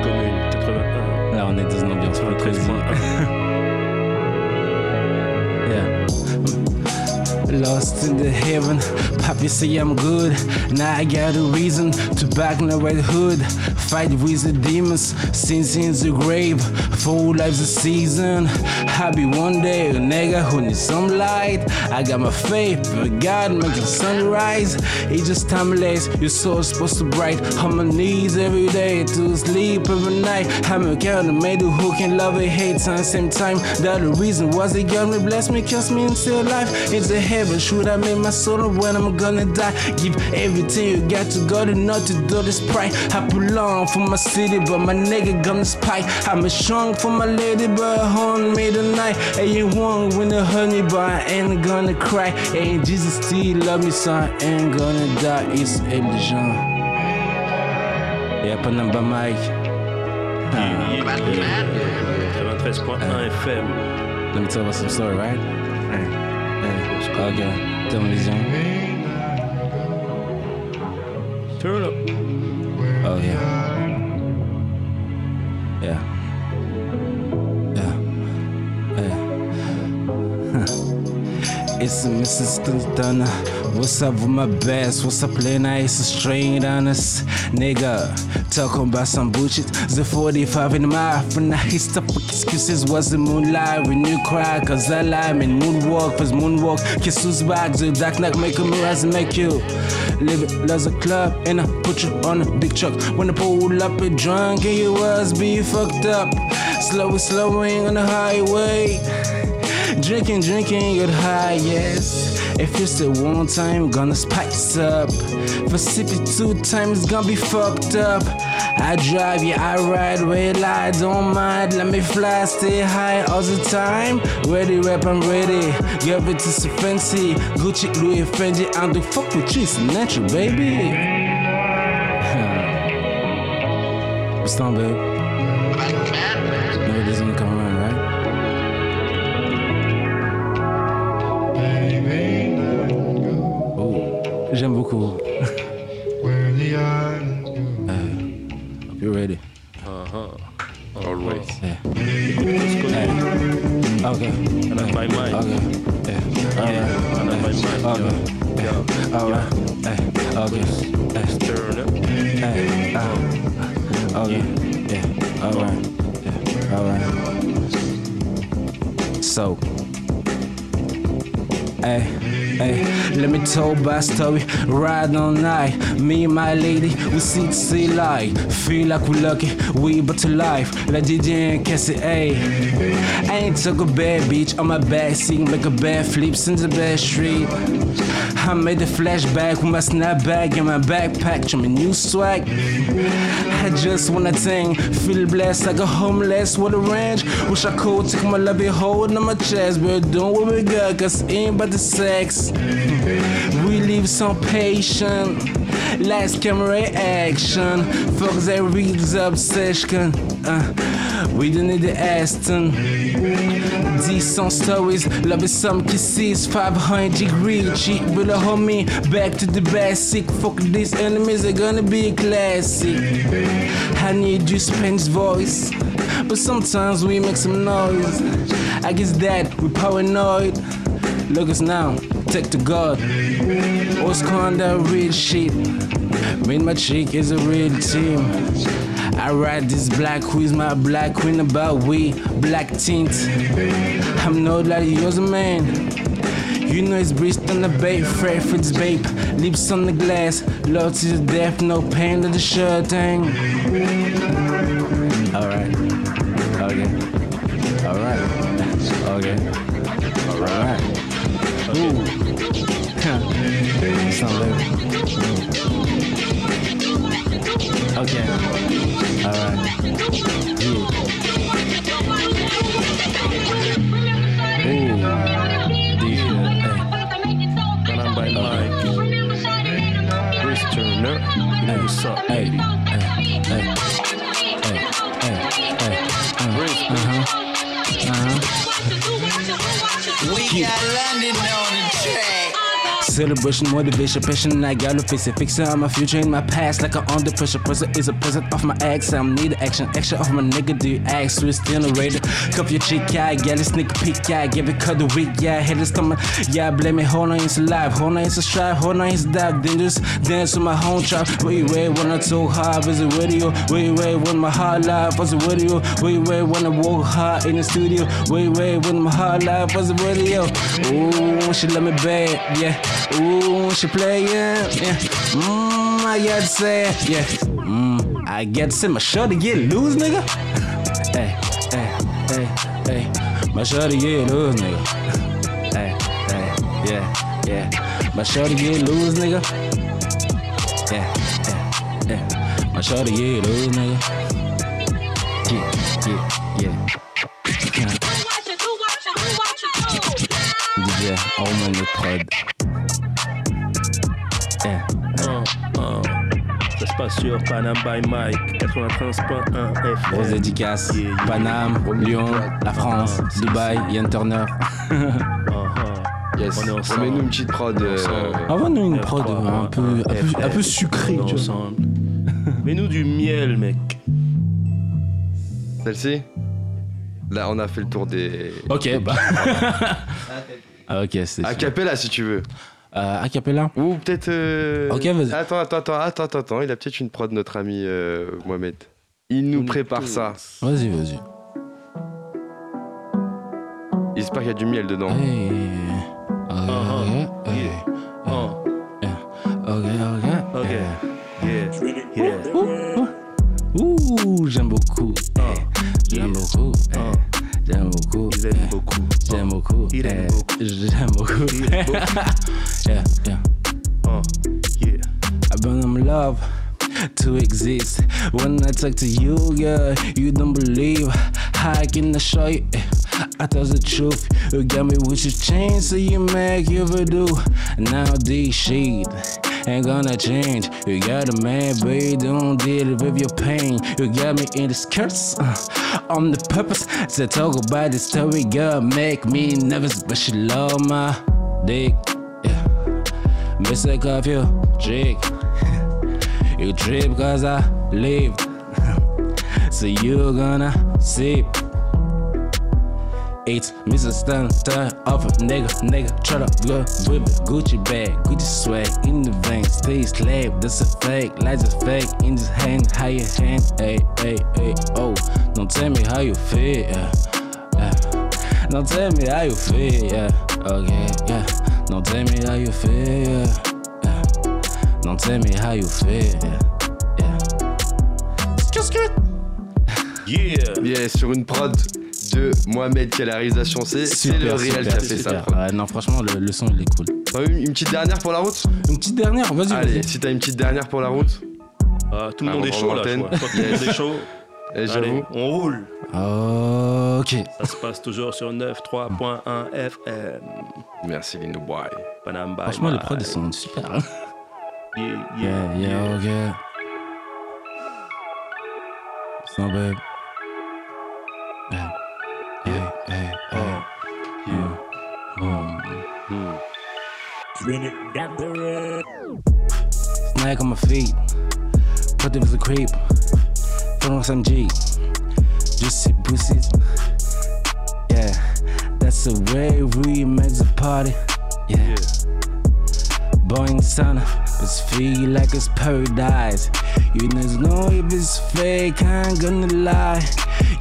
commune 81. Là, on est dans une ambiance. 13.1. [LAUGHS] Yeah. Lost in the heaven, Papi say I'm good. Now I got a reason to back my the red hood. Fight with the demons, sins in the grave. Full lives a season. Happy one day, a nigga who needs some light. I got my faith, but God make the sunrise. It's just timeless, your soul's supposed to bright. On my knees every day to sleep every night. I'm a kind of made who can love and hate at the same time. That the reason was they got me, bless me, cast me and still alive. It's a heaven, should I make my soul when I'm gonna die? Give everything you got to God and not to do this pride. I belong for my city, but my nigga gonna spy. I'm a strong for my lady, but haunt me tonight. And you won't win the honey, but I ain't gonna cry. And Jesus still love me, so I ain't gonna die. It's Elijan. Yeah, pas number Mike. Yeah, yeah, yeah. 93.1 FM. Let me tell you some story, right? Hey, hey, okay. Television. Turn up. Oh yeah. Yeah. Yeah. Yeah. [LAUGHS] it's a Mrs. Stunner. What's up with my best? What's up, playing ice? Straight honest. Nigga, talking about some bullshit. The 45 in mouth. And I stop with excuses. Was the moonlight when you cry? Cause I lie. Man, moonwalk. Cause moonwalk. Kiss who's back. The dark knock make a mirror and make you. Live it as a club. And I put you on a big truck. When I pull up a drunk and you was be fucked up. Slow, slowing on the highway. Drinking, drinking, get high, yes. If you still one time, gonna spice up. For sipping two times, gonna be fucked up. I drive, yeah, I ride, red light, don't mind. Let me fly, stay high all the time. Ready, rap, I'm ready. Give it to so fancy. Gucci, Louis, Fendi, I'm the fuck with you, it's natural, baby. [LAUGHS] What's on, babe? J'aime beaucoup. [LAUGHS] Uh, hope you're ready. Uh-huh. Always. Yeah. Cause commune. Hey. Okay. And that's my mind. Okay. Yeah. Alright. And that's my mind. Okay. Yeah. Alright. Hey. Okay. Hey. Turn up. Hey. Uh. Okay. Yeah. Alright. Yeah. Alright. So. Hey, hey, let me tell my story. Ride all night, me and my lady, we see to see light. Feel like we lucky, we but to life. Like DJ and Cassie, hey. I ain't took a bad bitch on my back seat, make a bad flips in the bad street. I made a flashback with my snapback and my backpack, my new swag. I just wanna ting, feel blessed like a homeless with a ranch. Wish I could take my love and hold on my chest, but what we got, cause ain't the sex. We leave some patient. Last camera action. Fuck that reads obsession. Uh, we don't need the Aston. Decent stories, love is some kisses, 500 degree. Cheat with a homie, back to the basic. Fuck these enemies, they're gonna be classic. I need you Spanish voice, but sometimes we make some noise. I guess that we paranoid. Look us now, take to God. What's going that real shit? Me and my chick is a real team. I ride this black who's my black queen about we black tint. I'm not like yours, a man. You know it's breezed on the bait, Fred Fritz babe. Lips on the glass, love to the death, no pain to the shirt thing. Alright. Okay. Alright. Okay. Alright. Ooh. [LAUGHS] Okay. Celebration, motivation, passion, I gotta face it. Fixing on my future and my past like I'm under pressure. Present is a present off my ex. I'm need action, action off my nigga. Do you ask? We're still. Cuff your chick, yeah, yeah, let's sneak peek, yeah, give it cut the week, yeah, hit it stomach, yeah, blame it, hold on, it's alive, hold on, it's a strive, hold on, it's dive, dangerous, dance with my home trap. You wait when I too hard, is it you wait when my heart life was a video? You wait when I walk hard in the studio? You wait when my heart life was a video? Ooh, she let me bad, yeah. Ooh, she play, yeah. Mmm, I got to say, yeah. I get to my shorty get loose, nigga. Hey, hey, hey, hey. My shorty get loose, nigga. Hey, hey, yeah, yeah. My shorty get loose, nigga. Yeah, yeah, yeah. My shorty get loose, nigga. Yeah, yeah, yeah. DJ, on le prod. Sur Panam by Mike, 93.1 FM. Grosse dédicace. Yeah, yeah. Paname, Lyon, la France, Dubaï, Yann Turner. [LAUGHS] Uh-huh. Yes. On est ensemble. Remets-nous une petite prod. euh. Envoie-nous une prod un peu, un peu, un peu sucrée, On est ensemble. [LAUGHS] Mets-nous du miel, mec. Celle-ci? Là, on a fait le tour des. Ok, bah. [LAUGHS] Ah, ok, c'est. A cappella si tu veux. Euh, a cappella Ou peut-être. euh, Ok, vas-y. Attends, attends, attends, attends, attends. Il a peut-être une prod, notre ami euh, Mohamed. Il nous prépare ça. Vas-y, vas-y. J'espère qu'il y a du miel dedans. Hey. Ok, ok, Yeah. Ok, ok. ok. Yeah. Yeah. Ouh, j'aime beaucoup. Uh, J'aime beaucoup. eh. Uh, J'aime beaucoup. il aime eh. beaucoup. J'aime beaucoup. Il aime eh. beaucoup. J'aime beaucoup. Il aime beaucoup. [LAUGHS] Yeah, yeah. Uh, yeah. I've been in love to exist. When I talk to you, girl, you don't believe how I can show you. eh, I tell the truth. You got me with your chain, so you make you do. Now this shit ain't gonna change. You got a man, but you don't deal with your pain. You got me in the skirts uh, on the purpose to talk about the story. Girl, make me nervous, but she love my dick. Yeah. Mistake of you, trick. You trip cause I lived. [LAUGHS] so you gonna sip. It's Mr. Stun, turn off a nigga, nigga, try to look with it. Gucci bag, Gucci swag in the vein, stay slab, that's a fake, lights a fake in this hand, how you hand, hey, hey, hey, oh, don't tell me how you feel, yeah, yeah. Don't tell me how you feel, yeah, okay, yeah. Don't tell me how you feel, yeah, yeah. Don't tell me how you feel, yeah, yeah. Just good. Yeah. Yeah, sur une prod de Mohamed qui a la réalisation. C'est c'est le réel qui a fait ça. Ouais, non, franchement, le, le son, il est cool. Une, une petite dernière pour la route Une petite dernière, vas-y, Allez, si t'as une petite dernière pour la route, Ah, tout le Ah, monde est chaud là. Je tout le monde est chaud. Allez, j'avoue. on roule. Ok. Ça se passe toujours sur 93.1 FM. Merci Lino Boy. Panam Franchement, les prods, ils sont super. hein. Yeah, Yeah, yeah, yeah, yeah. ok. Sans babe? Snack on my feet. Put it as a creep. Put on some G. Juicy pussies. Yeah, that's the way we make the party. Yeah. Yeah. Boing sana, it's feel like it's paradise. You know if it's fake, I ain't gonna lie.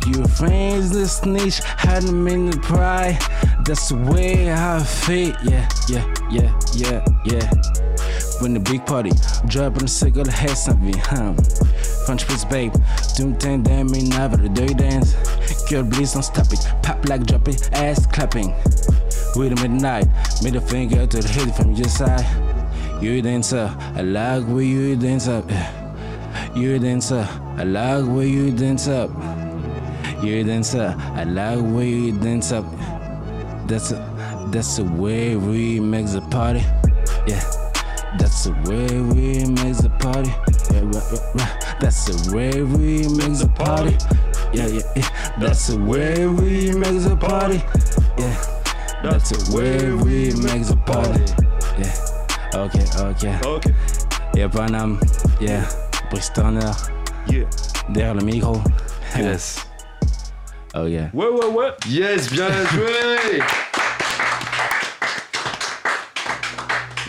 Your friends the snitch, had them in the pride. That's the way I feel, yeah, yeah, yeah, yeah, yeah. When the big party, dropping a single head something, huh? French Prince babe, do thing that me never do dance. Girl, please don't stop it. Pop like drop it, ass clapping. With a midnight, middle finger to the head from your side. You dancer, uh, I like where you dance up. You dancer, uh, I like where you dance up. You dancer, I like where you dance up. That's a, that's the way we make the party. Yeah, that's the way we make the party. Yeah, right, right, right. That's the way we make the party. Yeah, yeah, yeah. That's the way we make the party. Yeah, that's the way we make the party. Yeah. Ok, ok. Ok. Yeah, Panam. Yeah. Brice Turner. Yeah. Derrière le micro. Yes. Ok. Ouais, ouais, ouais. Yes, bien joué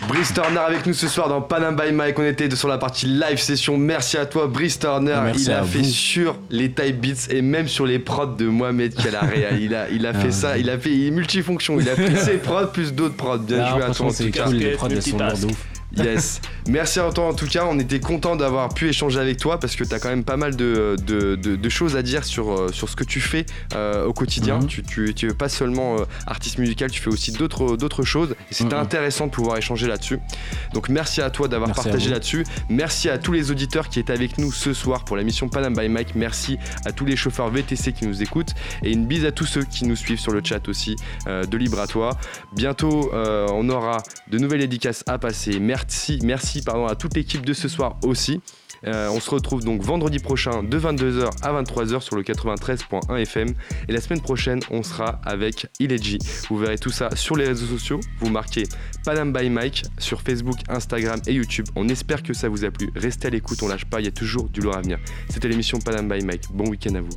Brice Turner avec nous ce soir dans Panam by Mike. On était sur la partie live session. Merci à toi, Brice Turner. Merci il a fait vous. sur les type beats et même sur les prods de Mohamed Kalaria. [LAUGHS] Il a, il a fait Ah, ça. Il a fait il est multifonction. Il a pris [LAUGHS] ses prods plus d'autres prods. Bien Non, joué à toi c'est tout cas. cool, les prods, elles sont de ouf. Yes. Merci à toi en tout cas. On était content d'avoir pu échanger avec toi parce que tu as quand même pas mal de, de, de- de choses à dire sur, euh, sur ce que tu fais euh, au quotidien. Mhm. Tu, tu, tu pas seulement euh, artiste musical, tu fais aussi d'autres choses. Et c'était Mhm. intéressant de pouvoir échanger là-dessus. Donc merci à toi d'avoir Merci partagé là-dessus. Merci à tous les auditeurs qui étaient avec nous ce soir pour la mission Panam by Mike. Merci à tous les chauffeurs VTC qui nous écoutent. Et une bise à tous ceux qui nous suivent sur le chat aussi euh, de Libre à toi. Bientôt, on aura de nouvelles dédicaces à passer. Merci, merci pardon, à toute l'équipe de ce soir aussi. Euh, on se retrouve donc vendredi prochain de 22h à 23h sur le 93.1 FM. Et la semaine prochaine, on sera avec Ileji. Vous verrez tout ça sur les réseaux sociaux. Vous marquez Panam by Mike sur Facebook, Instagram et YouTube. On espère que ça vous a plu. Restez à l'écoute, on lâche pas, il y a toujours du lourd à venir. C'était l'émission Panam by Mike. Bon week-end à vous.